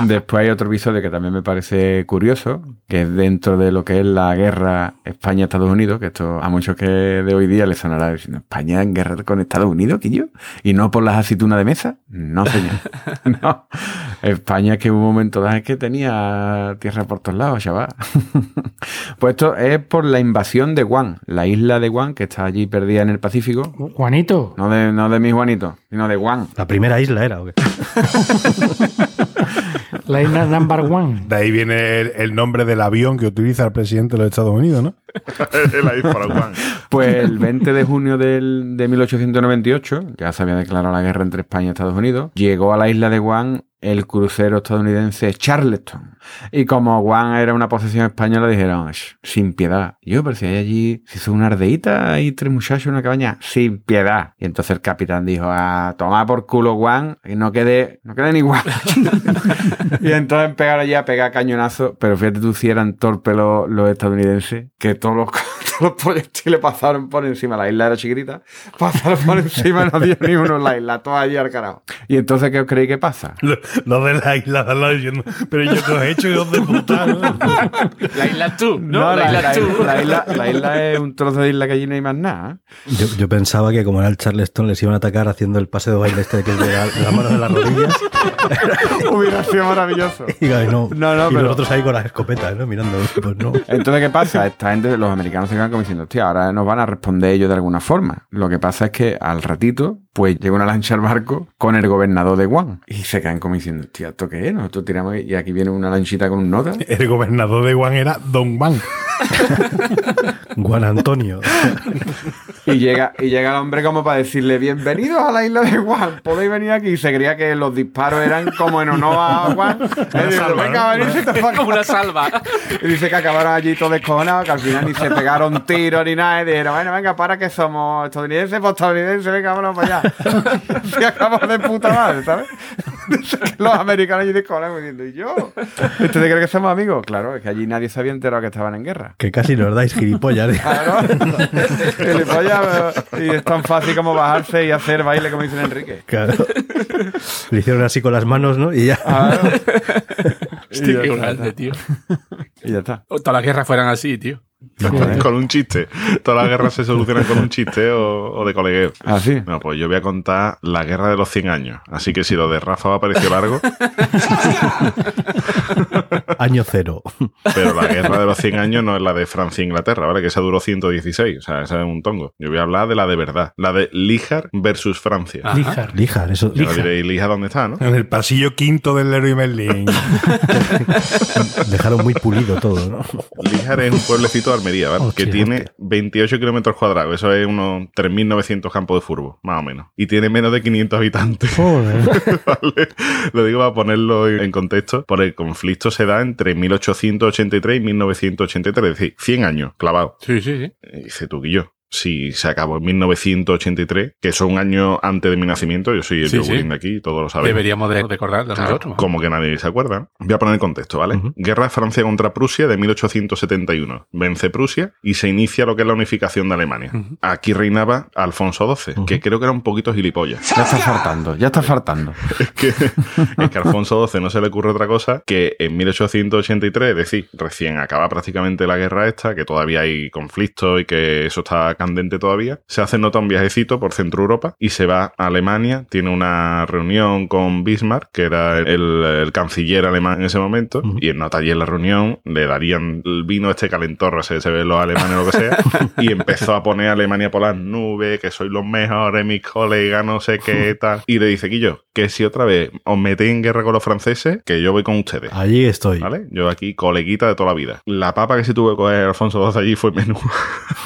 Después hay otro episodio que también me parece curioso, que es dentro de lo que es la guerra España-Estados Unidos, que esto a muchos que de hoy día les sonará diciendo, ¿España en guerra con Estados Unidos, yo ¿Y no por las aceitunas de mesa? No, señor. <laughs> <laughs> no. España que hubo un momento dado es que tenía tierra por todos lados, chaval. <laughs> pues esto es por la invasión de Guam, la isla de Guam, que está allí perdida en el Pacífico. Juanito. No de, no de mi Juanito, sino de Guam. La primera isla era, ¿o qué? La isla number one. De ahí viene el, el nombre del avión que utiliza el presidente de los Estados Unidos, ¿no? La dispara Juan. Pues el 20 de junio del, de 1898, ya se había declarado la guerra entre España y Estados Unidos, llegó a la isla de Guam el crucero estadounidense Charleston. Y como Guam era una posesión española, dijeron, "Sh, sin piedad. Yo, pero si hay allí, se hizo una ardeíta y tres muchachos en una cabaña, sin piedad. Y entonces el capitán dijo, a tomar por culo Guam y no quede, no quede ni Guam. <laughs> <laughs> y entonces pegaron ya a pegar cañonazo. Pero fíjate tú si eran torpes los, los estadounidenses, que todos los, los <laughs> proyectiles pasaron por encima. La isla era chiquitita, pasaron por encima y no dio ni uno en la isla, todo allí al carajo. Y entonces, ¿qué os creéis que pasa? Lo, lo de la isla de al lado diciendo, pero yo que os he hecho, hijos de puta. ¿no? La isla tú, ¿no? No, la, isla la, tú. la isla, la isla es un trozo de isla que allí no hay más nada. Yo, yo pensaba que como era el Charleston les iban a atacar haciendo el pase de baile este que es de la, de la mano de las rodillas. <laughs> Hubiera sido maravilloso. Y, no, No, no, y pero- nosotros ahí con las escopetas, ¿no? Mirando. Pues no. Entonces, ¿qué pasa? Esta gente, los americanos se quedan como diciendo, hostia, ahora nos van a responder ellos de alguna forma. Lo que pasa es que al ratito, pues llega una lancha al barco con el gobernador de Guam. Y se quedan como diciendo, hostia, ¿esto qué es? Nosotros tiramos y aquí viene una lanchita con un nota. El gobernador de Guam era Don Juan. <laughs> Juan Antonio. Y llega, y llega el hombre como para decirle, bienvenidos a la isla de Guam, podéis venir aquí. Y se creía que los disparos eran como en honor a para Como una acá". salva. Y dice que acabaron allí todos descojonados, que al final ni se pegaron tiros ni nada. Y dijeron, bueno, venga, para que somos estadounidenses, pues estadounidenses, venga, vámonos para allá. <laughs> Se acabó de puta madre, ¿sabes? Dice <laughs> que los americanos allí descojonados diciendo, ¿y yo? ¿Usted cree que somos amigos? Claro, es que allí nadie se había enterado que estaban en guerra. Que casi nos dais gilipollas. Claro. <laughs> Gilipollas, y es tan fácil como bajarse y hacer baile como dice Enrique. Claro. Le hicieron así con las manos, ¿no? Y ya. Claro. <laughs> Y Hostia, ya qué está. grande, tío. Y ya está. Todas las guerras fueran así, tío. Con un chiste. Todas las guerras se solucionan con un chiste o, o de colegueo. ¿Ah, sí? No, pues yo voy a contar la guerra de los 100 años. Así que si lo de Rafa va a parecer largo, <laughs> Año cero. pero la guerra de los 100 años no es la de Francia e Inglaterra, ¿vale? Que esa duró 116. O sea, esa es un tongo. Yo voy a hablar de la de verdad. La de Lijar versus Francia. Ajá. Lijar. Lijar, eso. Ya no diréis Lijar dónde está, ¿no? En el pasillo quinto del Leroy Merlin. <laughs> Dejaron muy pulido todo, ¿no? Lijar es un pueblecito de Almería, ¿vale? Hostia, que tiene hostia. 28 kilómetros cuadrados. Eso es unos 3.900 campos de fútbol, más o menos. Y tiene menos de 500 habitantes. Joder. <laughs> ¿vale? Lo digo para ponerlo en contexto, porque el conflicto se da entre 1883 y 1983, es decir, 100 años clavados. Sí, sí, sí. Y Dice tú y yo. Si se acabó en 1983, que eso es un año antes de mi nacimiento, yo soy el Sí, sí. de aquí, todos lo sabemos. Deberíamos de recordarlo Claro, nosotros. como que nadie se acuerda. Voy a poner el contexto, ¿vale? Guerra de Francia contra Prusia de 1871. Vence Prusia y se inicia lo que es la unificación de Alemania. Aquí reinaba Alfonso XII, que creo que era un poquito gilipollas. Ya está faltando, ya está faltando. <laughs> es, que, es que a Alfonso XII no se le ocurre otra cosa que en 1883, es decir, recién acaba prácticamente la guerra esta, que todavía hay conflicto y que eso está candente todavía, se hace nota un viajecito por Centro Europa y se va a Alemania, tiene una reunión con Bismarck, que era el, el canciller alemán en ese momento, y en nota allí en la reunión le darían el vino este calentorro, se, se ve los alemanes o lo que sea, y empezó a poner a Alemania por las nubes, que sois los mejores, mis colegas, no sé qué <laughs> tal, y le dice, Quillo, que si otra vez os metéis en guerra con los franceses, que yo voy con ustedes. Allí estoy. ¿Vale? Yo aquí, coleguita de toda la vida. La papa que se tuvo coger Alfonso XII allí fue menú.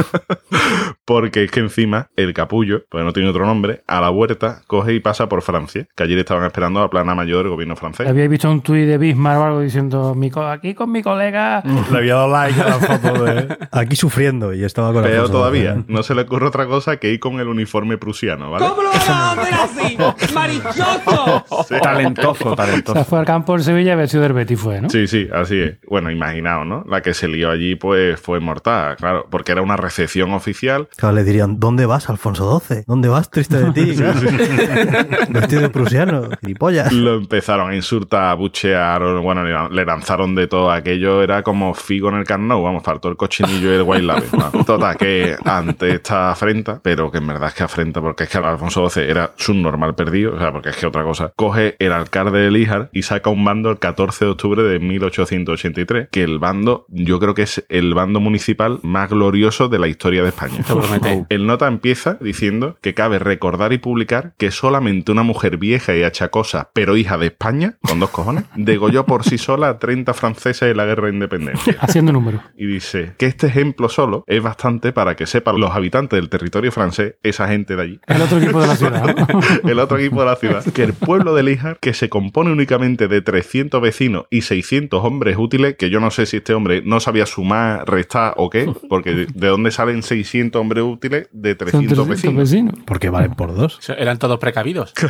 <laughs> Porque es que encima el capullo, pues no tiene otro nombre, a la huerta coge y pasa por Francia, que ayer estaban esperando la plana mayor del gobierno francés. Había visto un tuit de Bismarck o algo diciendo, "Mi co- aquí con mi colega. <laughs> Le había dado like a la foto de. <laughs> Aquí sufriendo y estaba con Pero todavía no se le ocurre otra cosa que ir con el uniforme prusiano, ¿vale? ¿Cómo lo van a hacer así? <laughs> ¡Marichoso! Talentoso, O talentoso. sea, fue al campo del Sevilla a ver si del Betis fue, ¿no? Sí, sí, así es. Bueno, imaginaos, ¿no? La que se lió allí, pues, fue mortal, claro, porque era una recepción oficial. Claro, le dirían, ¿dónde vas, Alfonso XII? ¿Dónde vas, triste de ti? <laughs> Claro. <laughs> Vestido de prusiano, gilipollas. Lo empezaron a insultar, a buchear, bueno, le- lanzaron de todo. Aquello era como figo en el carnot, vamos, faltó el cochinillo y el white label. ¿no? <laughs> Total, que ante esta afrenta, pero que en verdad es que afrenta, porque es que Alfonso XII era su normal perdido, o sea, porque es que otra cosa, coge el alcalde de Líjar y saca un bando el 14 de octubre de 1883, que el bando, yo creo que es el bando municipal más glorioso de la historia de España. Promete. El nota empieza diciendo que cabe recordar y publicar que solamente una mujer vieja y achacosa, pero hija de España, con dos cojones, <laughs> degolló por sí sola a 30 franceses en la guerra de independencia. Haciendo números. Y dice que este ejemplo solo es bastante para que sepan los habitantes del territorio francés, esa gente de allí, El otro equipo de la ciudad. ¿no? <laughs> el otro equipo de la ciudad, que el pueblo de Líjar, que se compone únicamente de 300 vecinos y 600 hombres útiles, que yo no sé si este hombre no sabía sumar, restar o qué, porque de, de dónde salen 600 hombres útiles de Son 300 300 vecinos. vecinos. Porque valen por dos. Eran todos precavidos. <laughs>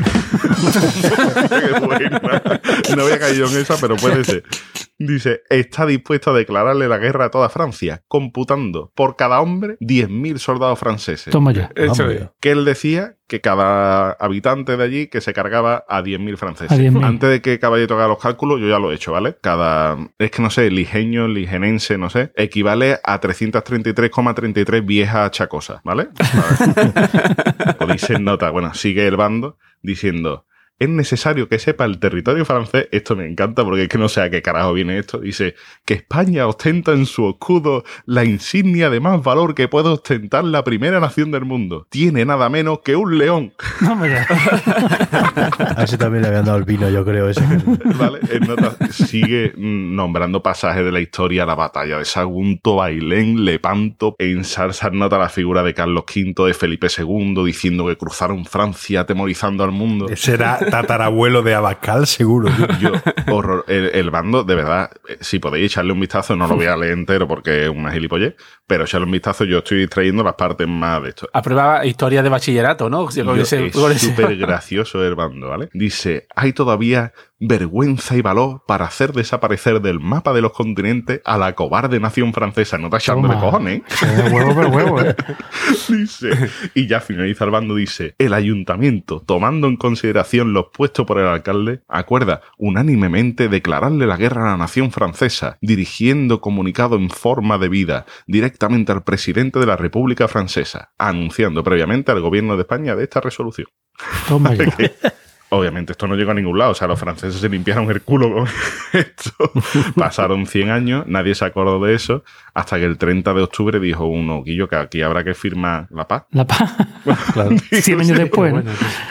No había caído en esa, pero puede ser. Dice, está dispuesto a declararle la guerra a toda Francia, computando por cada hombre 10.000 soldados franceses. Toma ya. Eso Vamos es. ya. que él decía que cada habitante de allí que se cargaba a 10.000 franceses. A 10.000. Antes de que Caballero haga los cálculos, yo ya lo he hecho, ¿vale? Cada, es que no sé, ligeño, ligenense, no sé, equivale a 333,33 viejas chacosas, ¿vale? <laughs> o dice en nota, bueno, sigue el bando diciendo... Es necesario que sepa el territorio francés, esto me encanta porque es que no sé a qué carajo viene esto, dice que España ostenta en su escudo la insignia de más valor que puede ostentar la primera nación del mundo. Tiene nada menos que un león. Ya. <laughs> A ese también le habían dado el vino, yo creo. Ese que- ¿Vale? En nota sigue nombrando pasajes de la historia, la batalla de Sagunto, Bailén, Lepanto, en salsa nota la figura de Carlos V, de Felipe II, diciendo que cruzaron Francia atemorizando al mundo. Ese era tatarabuelo de Abascal, seguro. Yo, horror, el, el bando, de verdad, eh, si podéis echarle un vistazo, no lo voy a leer entero porque es una gilipollez, pero echarle un vistazo, yo estoy trayendo las partes más de esto. Aprueba historia de bachillerato, ¿no? Yo- ese- es súper gracioso el bando, ¿vale? Dice, hay todavía vergüenza y valor para hacer desaparecer del mapa de los continentes a la cobarde nación francesa. No está echando de cojones, ¿eh? Huevo, pero huevo, ¿eh? <laughs> Dice, y ya finaliza el bando, dice, el ayuntamiento, tomando en consideración los puestos por el alcalde, acuerda unánimemente declararle la guerra a la nación francesa, dirigiendo comunicado en forma de vida directamente al presidente de la República Francesa, anunciando previamente al gobierno de España de esta resolución. Toma. <laughs> Obviamente esto no llegó a ningún lado, o sea, los franceses se limpiaron el culo con <laughs> esto. <laughs> Pasaron 100 años, nadie se acordó de eso, hasta que el 30 de octubre dijo uno, Guillo, que aquí habrá que firmar la paz. La paz. <laughs> Claro. 100 años después,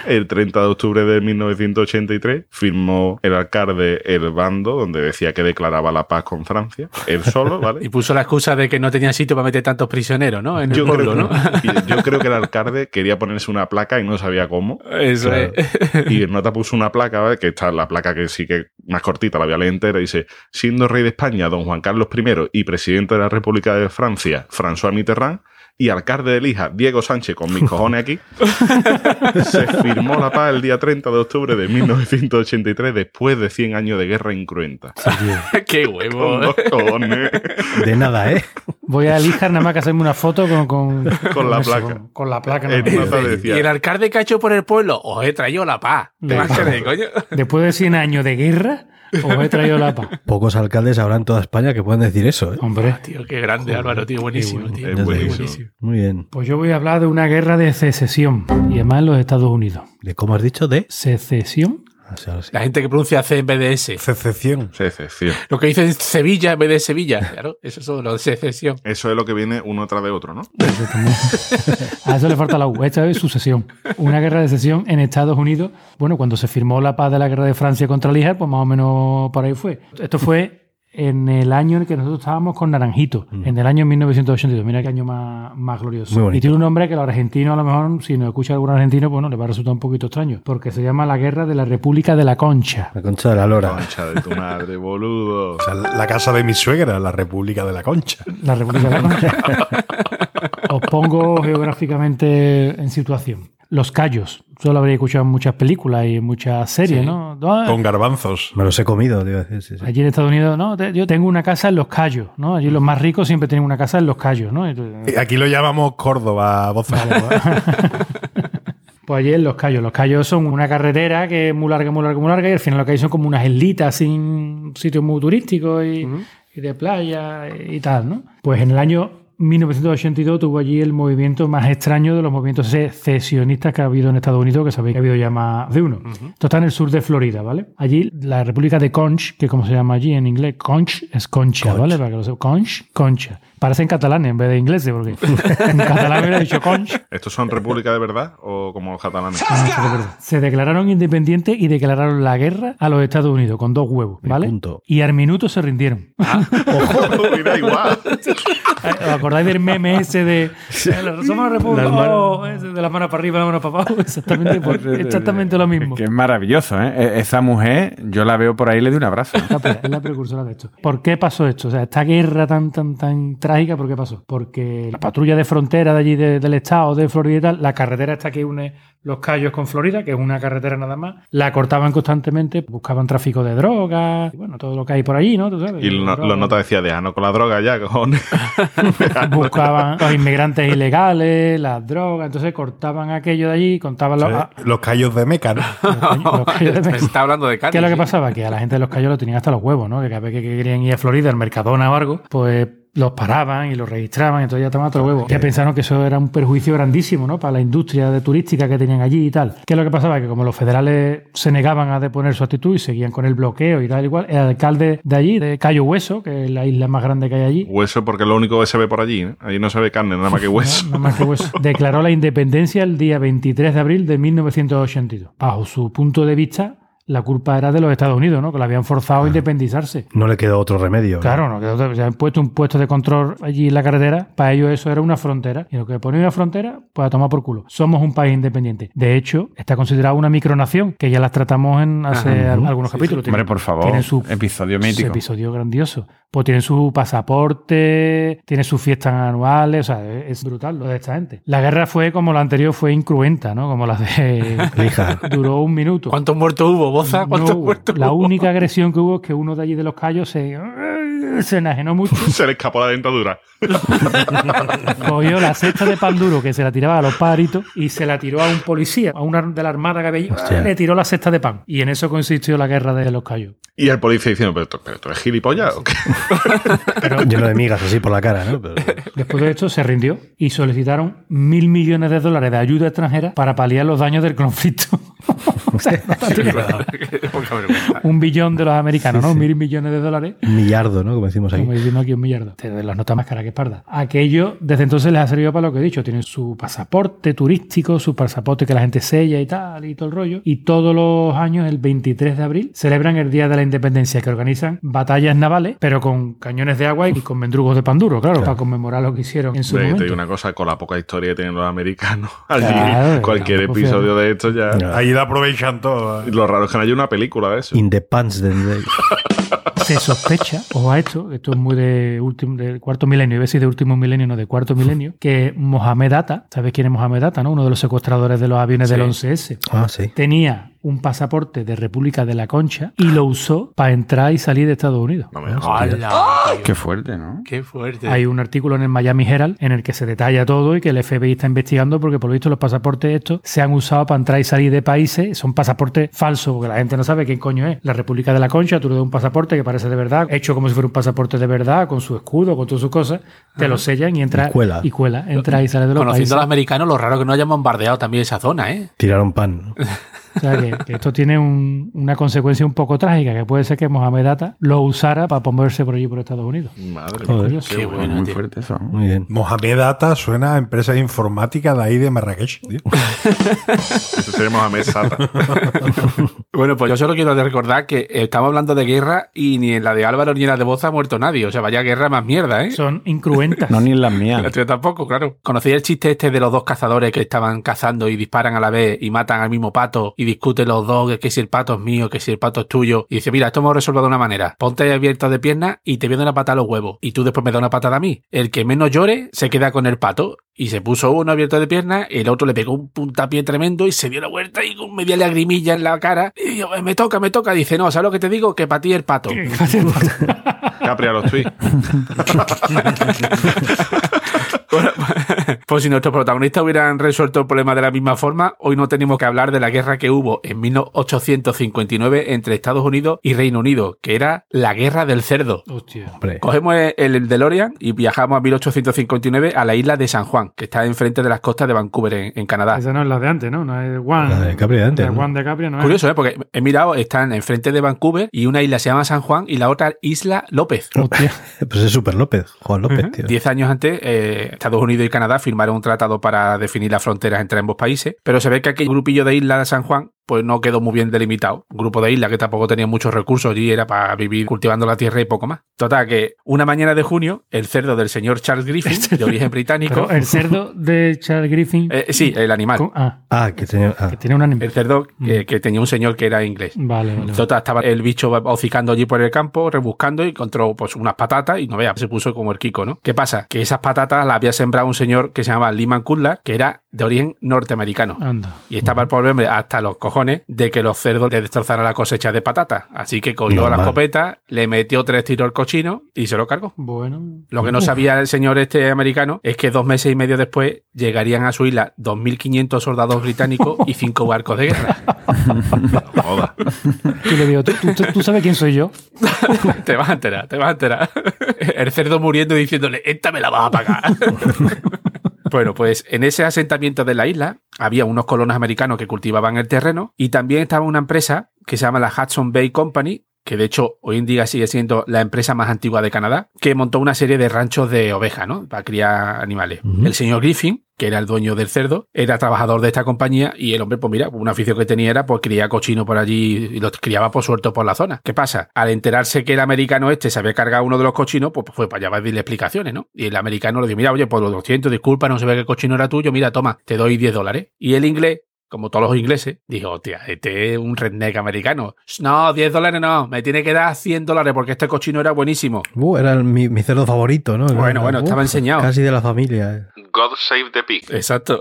El 30 de octubre de 1983 firmó el alcalde el bando donde decía que declaraba la paz con Francia, él solo, Y ¿vale? puso la excusa de que no tenía sitio para meter tantos prisioneros, ¿no? En el Yo pueblo, creo, ¿no? y yo creo que el alcalde quería ponerse una placa y no sabía cómo. Eso Claro. es. Y nota puso una placa, ¿vale? que está la placa que sí que más cortita, la voy a leer entera, dice, siendo rey de España don Juan Carlos I y presidente de la República de Francia, François Mitterrand, y alcalde de Lija, Diego Sánchez, con mis cojones aquí, <laughs> se firmó la paz el día 30 de octubre de 1983 después de 100 años de guerra incruenta. <laughs> Qué Con huevo. dos cojones. De nada, ¿eh? Voy a elijar nada más que hacerme una foto con, con, Con la placa. Con, con la placa. El ¿no? nota Y el alcalde que ha hecho por el pueblo, os he traído la paz. Después de 100 años de guerra, <laughs> os he traído la paz. Pocos alcaldes habrá en toda España que pueden decir eso, ¿eh? Hombre. Tío, qué grande, Álvaro, tío. Buenísimo, bueno. tío. Es buenísimo. Muy bien. Pues yo voy a hablar de una guerra de secesión. Y además en los Estados Unidos. ¿De cómo has dicho? ¿De? Secesión. La gente que pronuncia C en vez de S. Secesión. secesión. Lo que dicen Sevilla en vez de Sevilla. Claro, eso es lo de secesión. Eso es lo que viene uno tras de otro, ¿no? <laughs> A eso le falta la U. Esta es sucesión. Una guerra de secesión en Estados Unidos. Bueno, cuando se firmó la paz de la guerra de Francia contra Líjar, pues más o menos por ahí fue. Esto fue en el año en que nosotros estábamos con Naranjito, en el año 1982. Mira qué año más, más glorioso. Y tiene un nombre que los argentinos, a lo mejor, si nos escucha algún argentino, bueno, le va a resultar un poquito extraño, porque se llama la Guerra de la República de la Concha. La concha de la lora. Concha de tu madre, boludo. <laughs> O sea, la casa de mi suegra, la República de la Concha. La República de la Concha. <laughs> Os pongo geográficamente en situación. Los Cayos. Yo lo habréis escuchado en muchas películas y en muchas series, Sí. ¿no? Ah, Con garbanzos. Me los he comido, te iba a decir. Sí, sí. Allí en Estados Unidos, no, yo tengo una casa en Los Cayos, ¿no? Allí los más ricos siempre tienen una casa en Los Cayos, ¿no? Entonces, Aquí lo llamamos Córdoba, Boza. <laughs> Pues allí en Los Cayos. Los Cayos son una carretera que es muy larga, muy larga, muy larga y al final lo que hay son como unas islitas sin sitios muy turísticos y, y de playa y tal, ¿no? Pues en el año 1982 tuvo allí el movimiento más extraño de los movimientos secesionistas que ha habido en Estados Unidos, que sabéis que ha habido ya más de uno. Esto está en el sur de Florida, ¿vale? Allí la República de Conch, que como se llama allí en inglés, Conch es concha, ¿vale? Para que lo sepa. Conch, concha. Parecen catalanes en vez de ingleses, porque <laughs> en catalán hubiera dicho conch. ¿Estos son república de verdad o como los catalanes? Se declararon independientes y declararon la guerra a los Estados Unidos con dos huevos, ¿vale? punto. Y al minuto se rindieron. <laughs> Mira, igual. ¿Os acordáis del meme ese de somos la república? Las manos- Oh, ese de las manos para arriba, las manos para abajo? <laughs> Exactamente, exactamente lo mismo. Que es maravilloso, ¿eh? E- Esa mujer, yo la veo por ahí y le doy un abrazo. Es la precursora de esto. ¿Por qué pasó esto? O sea, esta guerra tan, tan, tan trágica, ¿por qué pasó? Porque la patrulla de frontera de allí de- del estado de Florida y tal, la carretera esta que une los Cayos con Florida, que es una carretera nada más, la cortaban constantemente, buscaban tráfico de drogas, y bueno, todo lo que hay por allí, ¿no? Tú sabes, Y lo- los notas decía, déjanos con la droga ya, cojones. <laughs> buscaban los inmigrantes ilegales, las drogas, entonces cortaban aquello de allí, contaban los, Los callos de Meca, ¿no? <laughs> los Cayos de Me México. está hablando de carne. ¿Qué es lo que pasaba? Que a la gente de los Cayos lo tenían hasta los huevos, ¿no? Que cada vez que querían ir a Florida, al Mercadona o algo, pues los paraban y los registraban, entonces ya estaban hasta los huevos. Ya pensaron que eso era un perjuicio grandísimo, ¿no? Para la industria de turística que tenían allí y tal. ¿Qué es lo que pasaba? Que como los federales se negaban a deponer su actitud y seguían con el bloqueo y tal igual, el alcalde de allí, de Cayo Hueso, que es la isla más grande que hay allí, Hueso porque es lo único que se ve por allí. ¿eh? Ahí no se ve carne, nada más que <laughs> hueso. No, no más que hueso. Declaró la independencia el día 23 de abril de 1982. Bajo su punto de vista, la culpa era de los Estados Unidos, ¿no? Que lo habían forzado a independizarse. No le quedó otro remedio. Claro, no, quedó otra- se han puesto un puesto de control allí en la carretera. Para ellos eso era una frontera. Y lo que ponía una frontera, pues a tomar por culo. Somos un país independiente. De hecho, está considerado una micronación, que ya las tratamos en hace al- algunos capítulos. Hombre, por favor, Tienen su episodio su mítico. episodio grandioso. Pues tienen su pasaporte, tienen sus fiestas anuales, o sea, es brutal lo de esta gente. La guerra fue como la anterior, fue incruenta, ¿no? Como la de... <laughs> Duró un minuto. ¿Cuántos muertos hubo, La hubo? única agresión que hubo es que uno de allí de los callos se, se enajenó mucho. <laughs> se le escapó la dentadura. <laughs> Cogió la cesta de pan duro que se la tiraba a los pajaritos y se la tiró a un policía, a una de la armada que había allí. Le tiró la cesta de pan. Y en eso consistió la guerra de los callos. Y el policía diciendo, pero, tú- pero tú eres gilipollas o qué? <laughs> Lleno de migas así por la cara, ¿no? Pero- Después de esto se rindió y solicitaron mil millones de dólares de ayuda extranjera para paliar los daños del conflicto. No <laughs> un billón de los americanos, ¿no? Mil millones de dólares. un millardo, ¿no? Como decimos ahí. Como diciendo aquí un millardo. Doy las notas más caras que parda. Aquello, desde entonces les ha servido para lo que he dicho. Tienen su pasaporte turístico, su pasaporte que la gente sella y tal, y todo el rollo. Y todos los años, el 23 de abril, celebran el Día de la Independencia, que organizan batallas navales, pero con cañones de agua y con mendrugos de pan duro, claro, para conmemorar lo que hicieron en su te digo una cosa, con la poca historia que tienen los americanos, <laughs> allí Claro, cualquier episodio de esto ya... Ahí la aprovechan todo. ¿eh? Lo raro es que no haya una película de eso. In the pants de... de- <laughs> Se sospecha, ojo a esto, esto es muy de último, del cuarto milenio, iba a decir de último milenio, no de cuarto milenio, que Mohamed Atta, ¿sabes quién es Mohamed Atta, no? Uno de los secuestradores de los aviones del 11S. Ah, sí. tenía un pasaporte de República de la Concha y lo usó para entrar y salir de Estados Unidos. No me. ¡Hala! Qué fuerte, ¿no? ¡Qué fuerte! Hay un artículo en el Miami Herald en el que se detalla todo y que el FBI está investigando porque por lo visto los pasaportes estos se han usado para entrar y salir de países, son pasaportes falsos porque la gente no sabe quién coño es. La República de la Concha, tú le das un pasaporte que parece de verdad, hecho como si fuera un pasaporte de verdad, con su escudo, con todas sus cosas, te lo sellan y entra Y cuela. y cuela, entra y sale de los Conociendo países. a los americanos, lo raro que no hayan bombardeado también esa zona, ¿eh? Tiraron pan. <laughs> O sea, que, que esto tiene un- una consecuencia un poco trágica, que puede ser que Mohamed Atta lo usara para moverse por allí por Estados Unidos. Madre mía. Qué bueno, Muy tío. fuerte eso. ¿no? Muy bien. Mohamed Atta suena a empresa de informática de ahí de Marrakech. tío. Eso se llama Mohamed Sata. <laughs> Bueno, pues yo solo quiero recordar que estamos hablando de guerra y ni en la de Álvaro ni en la de Boza ha muerto nadie. O sea, vaya guerra más mierda, ¿eh? Son incruentas. <laughs> No, ni en las mías. La tuya tampoco, claro. Conocí el chiste este de los dos cazadores que estaban cazando y disparan a la vez y matan al mismo pato y discuten los dos que, que si el pato es mío, que si el pato es tuyo. Y dice, mira, esto hemos resuelto de una manera. Ponte abierto de piernas y te viene una patada a los huevos. Y tú después me das una patada a mí. El que menos llore se queda con el pato. Y se puso uno abierto de piernas, el otro le pegó un puntapié tremendo y se dio la vuelta y con media lagrimilla en la cara. Y yo, me toca, me toca. Dice, no, ¿sabes lo que te digo? Que para ti <laughs> el pato. Capri a los tweets. <laughs> <laughs> Bueno, <laughs> Pues si nuestros protagonistas hubieran resuelto el problema de la misma forma, hoy no tenemos que hablar de la guerra que hubo en 1859 entre Estados Unidos y Reino Unido, que era la guerra del cerdo. Hostia. Cogemos el DeLorean y viajamos a 1859 a la isla de San Juan, que está enfrente de las costas de Vancouver, en, en Canadá. Esa no es la de antes, ¿no? No es One. La de Capri de antes, La ¿no? One de Capri no es. Curioso, ¿eh? Porque he mirado, están enfrente de Vancouver y una isla se llama San Juan y la otra Isla López. Hostia. <laughs> pues es Super López, Juan López, tío. Diez años antes, eh, Estados Unidos y Canadá firmaron un tratado para definir las fronteras entre ambos países, pero se ve que aquel grupillo de isla de San Juan pues no quedó muy bien delimitado. Un grupo de islas que tampoco tenía muchos recursos y era para vivir cultivando la tierra y poco más. Total, que una mañana de junio, el cerdo del señor Charles Griffin, <laughs> de origen británico... Pero el cerdo de Charles Griffin. eh, sí, el animal. ah, Ah, que tenía. ah. que tiene un animal. El cerdo que, que tenía un señor que era inglés. Vale, vale. Total, estaba el bicho hocicando allí por el campo, rebuscando y encontró pues unas patatas y no vea, se puso como el Kiko, ¿no? ¿Qué pasa? Que esas patatas las había sembrado un señor que se llamaba Lyman Cutler, que era de origen norteamericano. Anda. Y estaba el pobre hombre hasta los cojones de que los cerdos le destrozaran la cosecha de patatas. Así que cogió Normal. la escopeta, le metió tres tiros al cochino y se lo cargó. Bueno. Lo que no sabía el señor este americano es que dos meses y medio después llegarían a su isla 2.500 soldados británicos y cinco barcos de guerra. <laughs> Joda. Yo le digo, ¿tú, tú, tú- tú sabes quién soy yo? <laughs> te vas a enterar, te vas a enterar. El cerdo muriendo y diciéndole, esta me la vas a pagar. <laughs> Bueno, pues en ese asentamiento de la isla había unos colonos americanos que cultivaban el terreno y también estaba una empresa que se llama la Hudson Bay Company, que de hecho hoy en día sigue siendo la empresa más antigua de Canadá, que montó una serie de ranchos de ovejas, ¿no? Para criar animales. El señor Griffin, que era el dueño del cerdo, era trabajador de esta compañía y el hombre, pues mira, una afición que tenía era pues criar cochino por allí y los criaba por suelto por la zona. ¿Qué pasa? Al enterarse que el americano este se había cargado uno de los cochinos, pues fue para allá para darle explicaciones, ¿no? Y el americano le dijo, mira, oye, pues lo siento, disculpa, no se ve que el cochino era tuyo, mira, toma, te doy 10 dólares. Y el inglés, como todos los ingleses, dijo, hostia, este es un redneck americano. No, 10 dólares no, me tiene que dar 100 dólares porque este cochino era buenísimo. Uh, era el- mi, mi cerdo favorito, ¿no? Bueno, bueno, estaba uf, enseñado. Casi de la familia. eh. God save the pig. Exacto.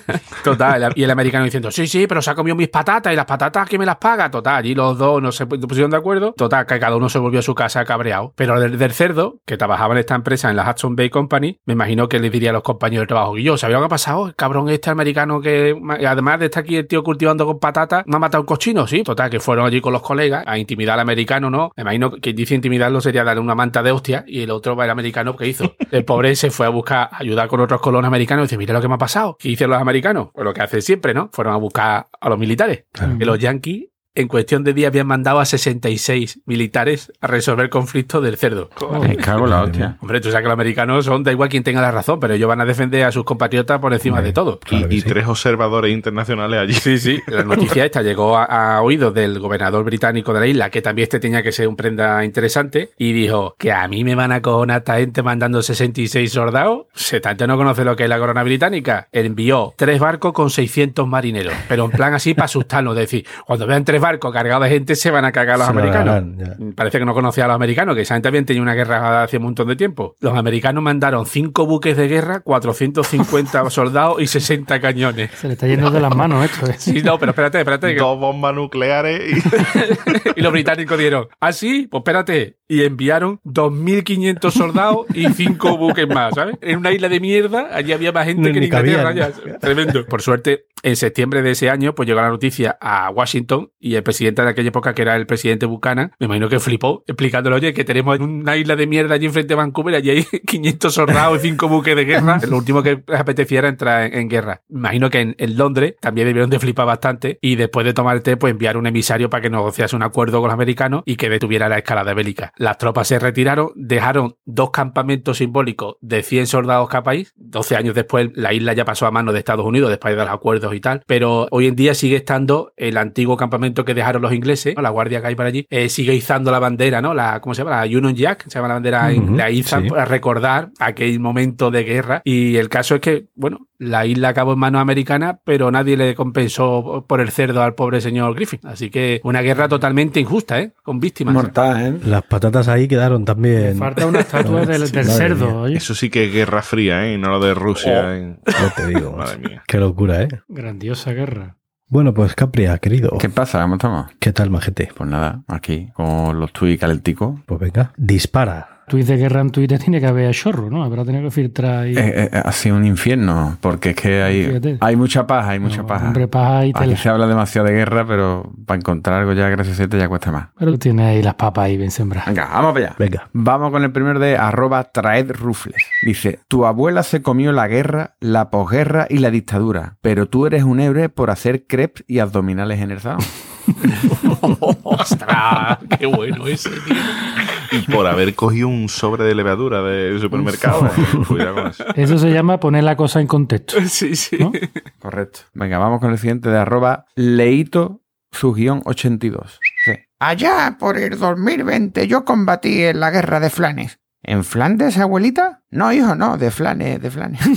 <laughs> Total. Y el americano diciendo, sí, sí, pero se ha comido mis patatas y las patatas que me las paga. Total. Allí los dos no se pu- pusieron de acuerdo. Total, que cada uno se volvió a su casa cabreado. Pero del, cerdo, que trabajaba en esta empresa, en la Hudson Bay Company, me imagino que le diría a los compañeros de trabajo, y yo, ¿sabía lo que ha pasado? El cabrón este americano que, además de estar aquí el tío cultivando con patatas, me ha matado un cochino, sí. Total, que fueron allí con los colegas a intimidar al americano, ¿no? Me imagino que dice intimidarlo sería darle una manta de hostia y el otro, el americano, ¿qué hizo? El pobre se fue a buscar ayudar con otros colonos americanos y dice, mira lo que me ha pasado. ¿Qué hicieron los americanos? Pues lo que hacen siempre, ¿no? Fueron a buscar a los militares. Que los yankees en cuestión de días habían mandado a 66 militares a resolver el conflicto del cerdo. Me cago en la hostia. Hombre, tú sabes que los americanos son, da igual quien tenga la razón, pero ellos van a defender a sus compatriotas por encima de todo. Claro y y sí. tres observadores internacionales allí. Sí, sí. <laughs> La noticia esta llegó a, a oídos del gobernador británico de la isla, que también este tenía que ser un prenda interesante, y dijo que a mí me van a cojonar esta gente mandando 66 soldados. Se tanto no conoce lo que es la corona británica. Envió tres barcos con 600 marineros, pero en plan así para asustarnos. Es decir, cuando vean tres barcos cargados de gente, se van a cagar los Se lo americanos. harán, ya. Parece que no conocía a los americanos, que esa gente también tenía una guerra hace un montón de tiempo. Los americanos mandaron cinco buques de guerra, 450 <laughs> soldados y 60 cañones. Se le está yendo de las manos esto. ¿eh? Sí, no, pero espérate, espérate. que- Dos bombas nucleares y... <laughs> y los británicos dieron, ah, sí, pues espérate. Y enviaron 2.500 soldados y cinco buques más, ¿sabes? En una isla de mierda, allí había más gente Ni- que en ni Inglaterra. cabían. ya. Tremendo. Por suerte, en septiembre de ese año, pues llegó la noticia a Washington y el presidente de aquella época, que era el presidente Buchanan, me imagino que flipó, explicándole, oye, que tenemos una isla de mierda allí enfrente de Vancouver, allí hay <laughs> 500 soldados y cinco buques de guerra. <laughs> Lo último que les apetecía era entrar en, en guerra. Me imagino que en, en Londres también debieron de flipar bastante y después de tomar el té, pues enviar un emisario para que negociase un acuerdo con los americanos y que detuviera la escalada bélica. Las tropas se retiraron, dejaron dos campamentos simbólicos de 100 soldados cada país. 12 años después, la isla ya pasó a manos de Estados Unidos después de los acuerdos y tal. Pero hoy en día sigue estando el antiguo campamento que dejaron los ingleses, ¿no? la guardia que hay por allí, eh, sigue izando la bandera, ¿no? La, ¿Cómo se llama? La Union Jack, se llama la bandera, Ujú, la izan sí. para recordar aquel momento de guerra. Y el caso es que, bueno, la isla acabó en manos americanas, pero nadie le compensó por el cerdo al pobre señor Griffin. Así que una guerra totalmente injusta, ¿eh? Con víctimas. Mortal, ¿eh? Las patatas ahí quedaron también. Falta una estatua del, cerdo. oye. Eso sí que es guerra fría, ¿eh? Y no lo de Rusia. en- Ya te digo. <laughs> Madre mía. Qué locura, ¿eh? Grandiosa guerra. Bueno, pues Capria, querido. ¿Qué pasa? ¿Cómo estamos? ¿Qué tal, majete? Pues nada, aquí con los tuits calenticos. Pues venga, dispara. Tweets de guerra en Twitter tiene que haber a chorro, ¿no? Habrá tenido que filtrar ahí. Eh, eh, ha sido un infierno, porque es que hay, Fíjate. hay mucha paja, hay mucha paja. Hombre, paja y Aquí se habla demasiado de guerra, pero para encontrar algo ya graciosete ya cuesta más. Pero tiene ahí las papas ahí bien sembradas. Venga, vamos para allá. Venga. Vamos con el primero de arroba traed rufles. Dice, tu abuela se comió la guerra, la posguerra y la dictadura, pero tú eres un héroe por hacer crepes y abdominales en el salón. <laughs> <laughs> ¡Ostras! ¡Qué bueno ese, tío! Por haber cogido un sobre de levadura del supermercado. Cuidado con eso. Eso se llama poner la cosa en contexto. <laughs> Sí, sí. ¿no? Correcto. Venga, vamos con el siguiente de arroba leito su guion 82. Sí. Allá por el 2020 yo combatí en la guerra de Flanes. ¿En Flandes, abuelita? No, hijo, no, de Flanes, de Flanes. <laughs>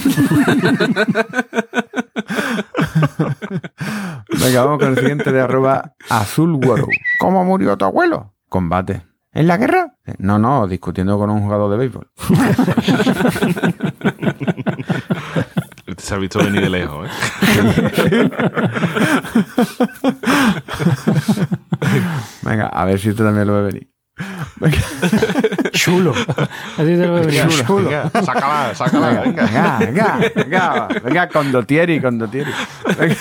<laughs> Venga, vamos con el siguiente de arroba azul Worrow. ¿Cómo murió tu abuelo? Combate. ¿En la guerra? No, no, discutiendo con un jugador de béisbol. <laughs> Este se ha visto venir de lejos, ¿eh? <laughs> Venga, a ver si usted también lo ve venir. <laughs> Chulo. <laughs> Así te lo debería. Venga, sácala, sácala, venga. Venga, venga, venga, venga, con Dotieri, con Dotieri. Venga.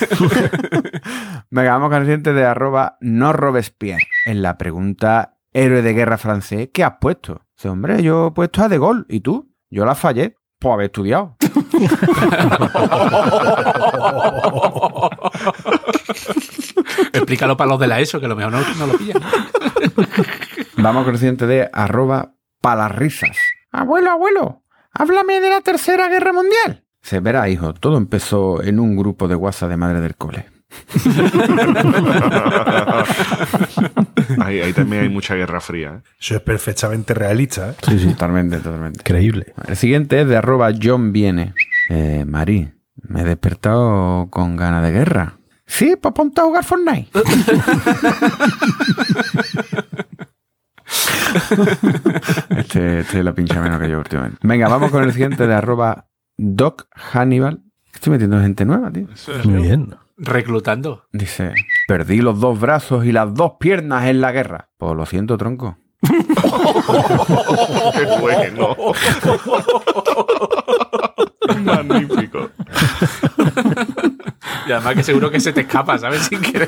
Venga, vamos con el siguiente de arroba no Robespierre. En la pregunta héroe de guerra francés, ¿qué has puesto? Dice, hombre, yo he puesto a De Gaulle. ¿Y tú? Yo la fallé. Pues haber estudiado. <laughs> Explícalo para los de la ESO, que a lo mejor no, no lo pillan. Vamos con el siguiente de arroba palarrisas. Abuelo, abuelo, háblame de la Tercera Guerra Mundial. Se verá, hijo, todo empezó en un grupo de WhatsApp de madre del cole. <laughs> Ahí, ahí también hay mucha guerra fría. ¿eh? Eso es perfectamente realista. ¿eh? Sí, sí, totalmente, totalmente. Increíble. El siguiente es de arroba John Viene. Eh, Mari, me he despertado con ganas de guerra. Sí, pues ponte a jugar Fortnite. <laughs> <laughs> Este, este es la pincha menos que yo últimamente. Venga, vamos con el siguiente de arroba Doc Hannibal. Estoy metiendo gente nueva, tío. Eso es Muy bien. Reclutando. Dice, perdí los dos brazos y las dos piernas en la guerra. Pues lo siento, tronco. <laughs> Qué bueno. <laughs> Magnífico. Y además que seguro que se te escapa, ¿sabes? Sin querer.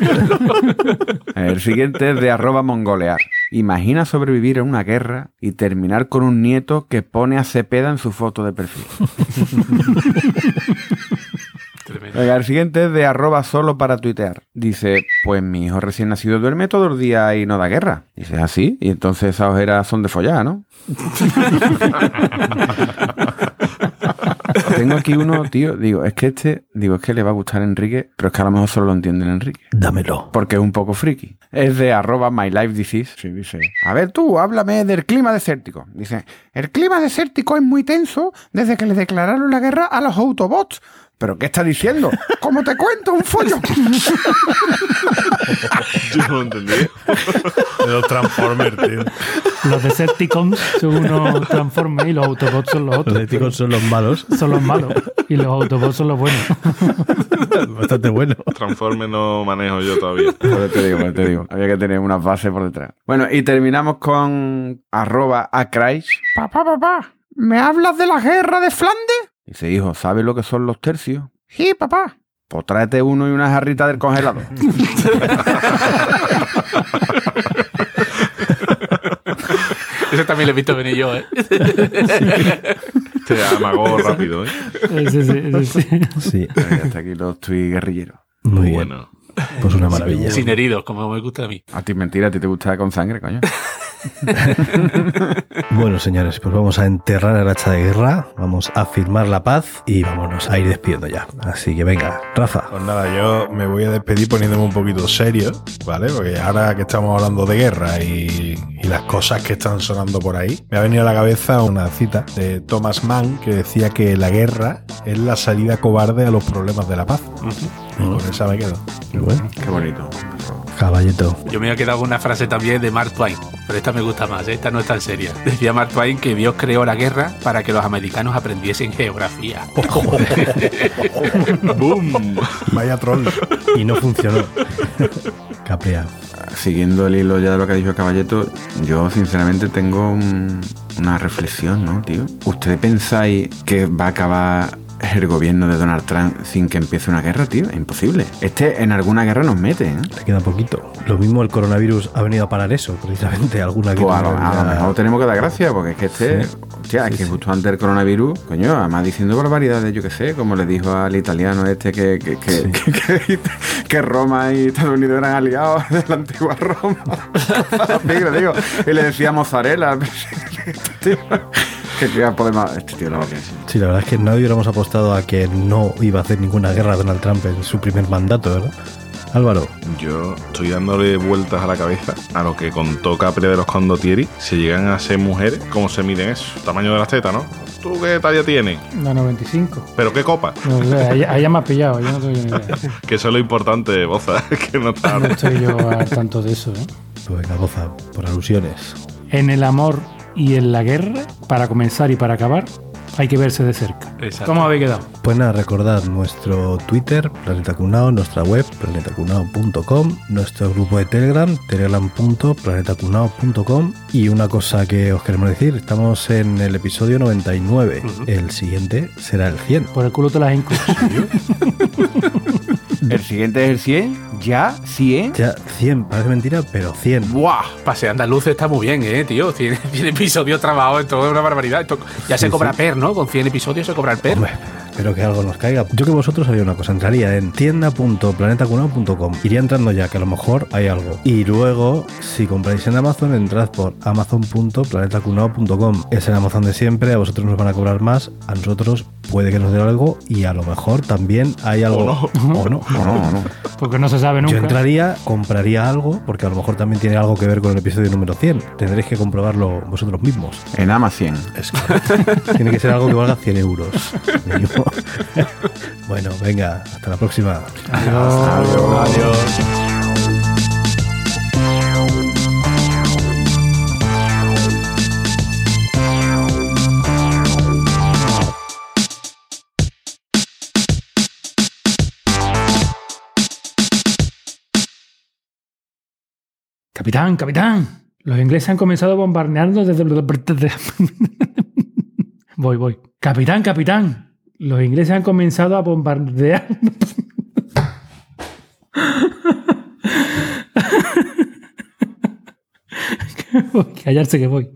El siguiente es de arroba mongolear. Imagina sobrevivir a una guerra y terminar con un nieto que pone a Cepeda en su foto de perfil. <laughs> Venga, el siguiente es de arroba solo para tuitear. Dice, pues mi hijo recién nacido duerme todos los días y no da guerra. Dice, así, y entonces esas ojeras son de follar, ¿no? <laughs> Tengo aquí uno, tío, digo, es que este, digo, es que le va a gustar a Enrique, pero es que a lo mejor solo lo entiende Enrique. Dámelo. Porque es un poco friki. Es de arroba my life disease. Sí, dice. A ver tú, háblame del clima desértico. Dice, el clima desértico es muy tenso desde que le declararon la guerra a los Autobots. ¿Pero qué está diciendo? Como te cuento, un follón. <laughs> Yo no lo entendí. De los Transformers, tío. Los Decepticons son unos Transformers y los Autobots son los Los otros. éticos son los malos. Son los malos. Y los Autobots son los buenos. <laughs> Bastante bueno. Transforme no manejo yo todavía. Te digo, te digo. Había que tener unas bases por detrás. Bueno, y terminamos con arroba acrais. Papá, papá, ¿me hablas de la guerra de Flandes? Dice, hijo, ¿sabes lo que son los tercios? Sí, papá. Pues tráete uno y una jarrita del congelador. <laughs> Ese también lo he visto venir yo, ¿eh? Te amagó rápido, ¿eh? Ese sí, ese sí. Sí. Hasta aquí los tuits guerrilleros. Muy bueno. Pues una maravilla. Sin heridos, como me gusta a mí. A ti mentira, a ti te gusta con sangre, coño. <laughs> Bueno, señores, pues vamos a enterrar el hacha de guerra, vamos a firmar la paz y vámonos a ir despidiendo ya. Así que venga, Rafa. Pues nada, yo me voy a despedir poniéndome un poquito serio, ¿vale? Porque ahora que estamos hablando de guerra y, y las cosas que están sonando por ahí, me ha venido a la cabeza una cita de Thomas Mann que decía que la guerra es la salida cobarde a los problemas de la paz. Y esa me quedo. Bueno. Qué bonito. Caballito. Yo me he quedado con una frase también de Mark Twain, pero esta me gusta más, ¿eh? esta no es tan seria. <laughs> Decía Mark Twain que Dios creó la guerra para que los americanos aprendiesen geografía. <laughs> ¡Boom! Vaya troll. Y no funcionó. Capea. Siguiendo el hilo ya de lo que ha dicho el caballeto, yo sinceramente tengo un, una reflexión, ¿no, tío? ¿Ustedes pensáis que va a acabar el gobierno de Donald Trump sin que empiece una guerra, tío? Es imposible. Este en alguna guerra nos mete, ¿eh? Le queda poquito. Lo mismo el coronavirus ha venido a parar eso, precisamente. Alguna Pues a, lo, otra a lo mejor tenemos que dar gracias, porque es que este, hostia, es que justo antes del coronavirus, coño, además diciendo barbaridades, yo qué sé, como le dijo al italiano este que, que, que, Sí. <laughs> que, Roma y Estados Unidos eran aliados <laughs> de la antigua Roma. <laughs> Digo, digo, y le decía mozzarella. Que. Este tío lo. Sí, la verdad es que nadie hubiéramos apostado a que no iba a hacer ninguna guerra a Donald Trump en su primer mandato, ¿verdad? Álvaro, Yo estoy dándole vueltas a la cabeza a lo que contó Capri de los condottieri. Si llegan a ser mujeres, ¿cómo se miden eso? Tamaño de las tetas, ¿no? ¿Tú qué talla tienes? La 95. ¿Pero qué copa? No sé, ahí, ahí ya me has pillado, yo no tengo ni idea. <laughs> Que eso es lo importante, Boza, <laughs> que no está... No estoy yo al tanto de eso, ¿eh? pues venga, goza, por alusiones. En el amor y en la guerra, para comenzar y para acabar, hay que verse de cerca. Exacto. ¿Cómo habéis quedado? Pues nada, recordad nuestro Twitter, Planeta Cunao, nuestra web, planetacunao.com, nuestro grupo de Telegram, telegram.planetacunao.com y una cosa que os queremos decir, estamos en el episodio 99, el siguiente será el 100. Por el culo te las hinco. <laughs> El siguiente es el 100. ¿Ya? ¿100? Ya 100, parece mentira, pero 100. ¡Buah! Pase andaluz está muy bien, ¿eh, tío? 100, 100 <laughs> episodios trabajados, esto es una barbaridad. Esto ya se Sí, cobra sí. PER, ¿no? Con 100 episodios se cobra el PER. Espero que algo nos caiga. Yo que vosotros haría una cosa, entraría en tienda.planetacunao.com. Iría entrando ya, que a lo mejor hay algo. Y luego, si compráis en Amazon, entrad por amazon.planetacunao.com. Es el Amazon de siempre, a vosotros nos van a cobrar más, a nosotros puede que nos dé algo y a lo mejor también hay algo. O no. O no. <laughs> No, no, no. Porque no se sabe nunca. Yo entraría, compraría algo, porque a lo mejor también tiene algo que ver con el episodio número 100. Tendréis que comprobarlo vosotros mismos. En Amazon. Es que tiene que ser algo que valga 100 euros. <laughs> <laughs> bueno, venga, hasta la próxima. Capitán, capitán. Los ingleses han comenzado bombardeando desde... <laughs> voy, voy. Capitán, capitán. Los ingleses han comenzado a bombardear... Callarse <laughs> que voy.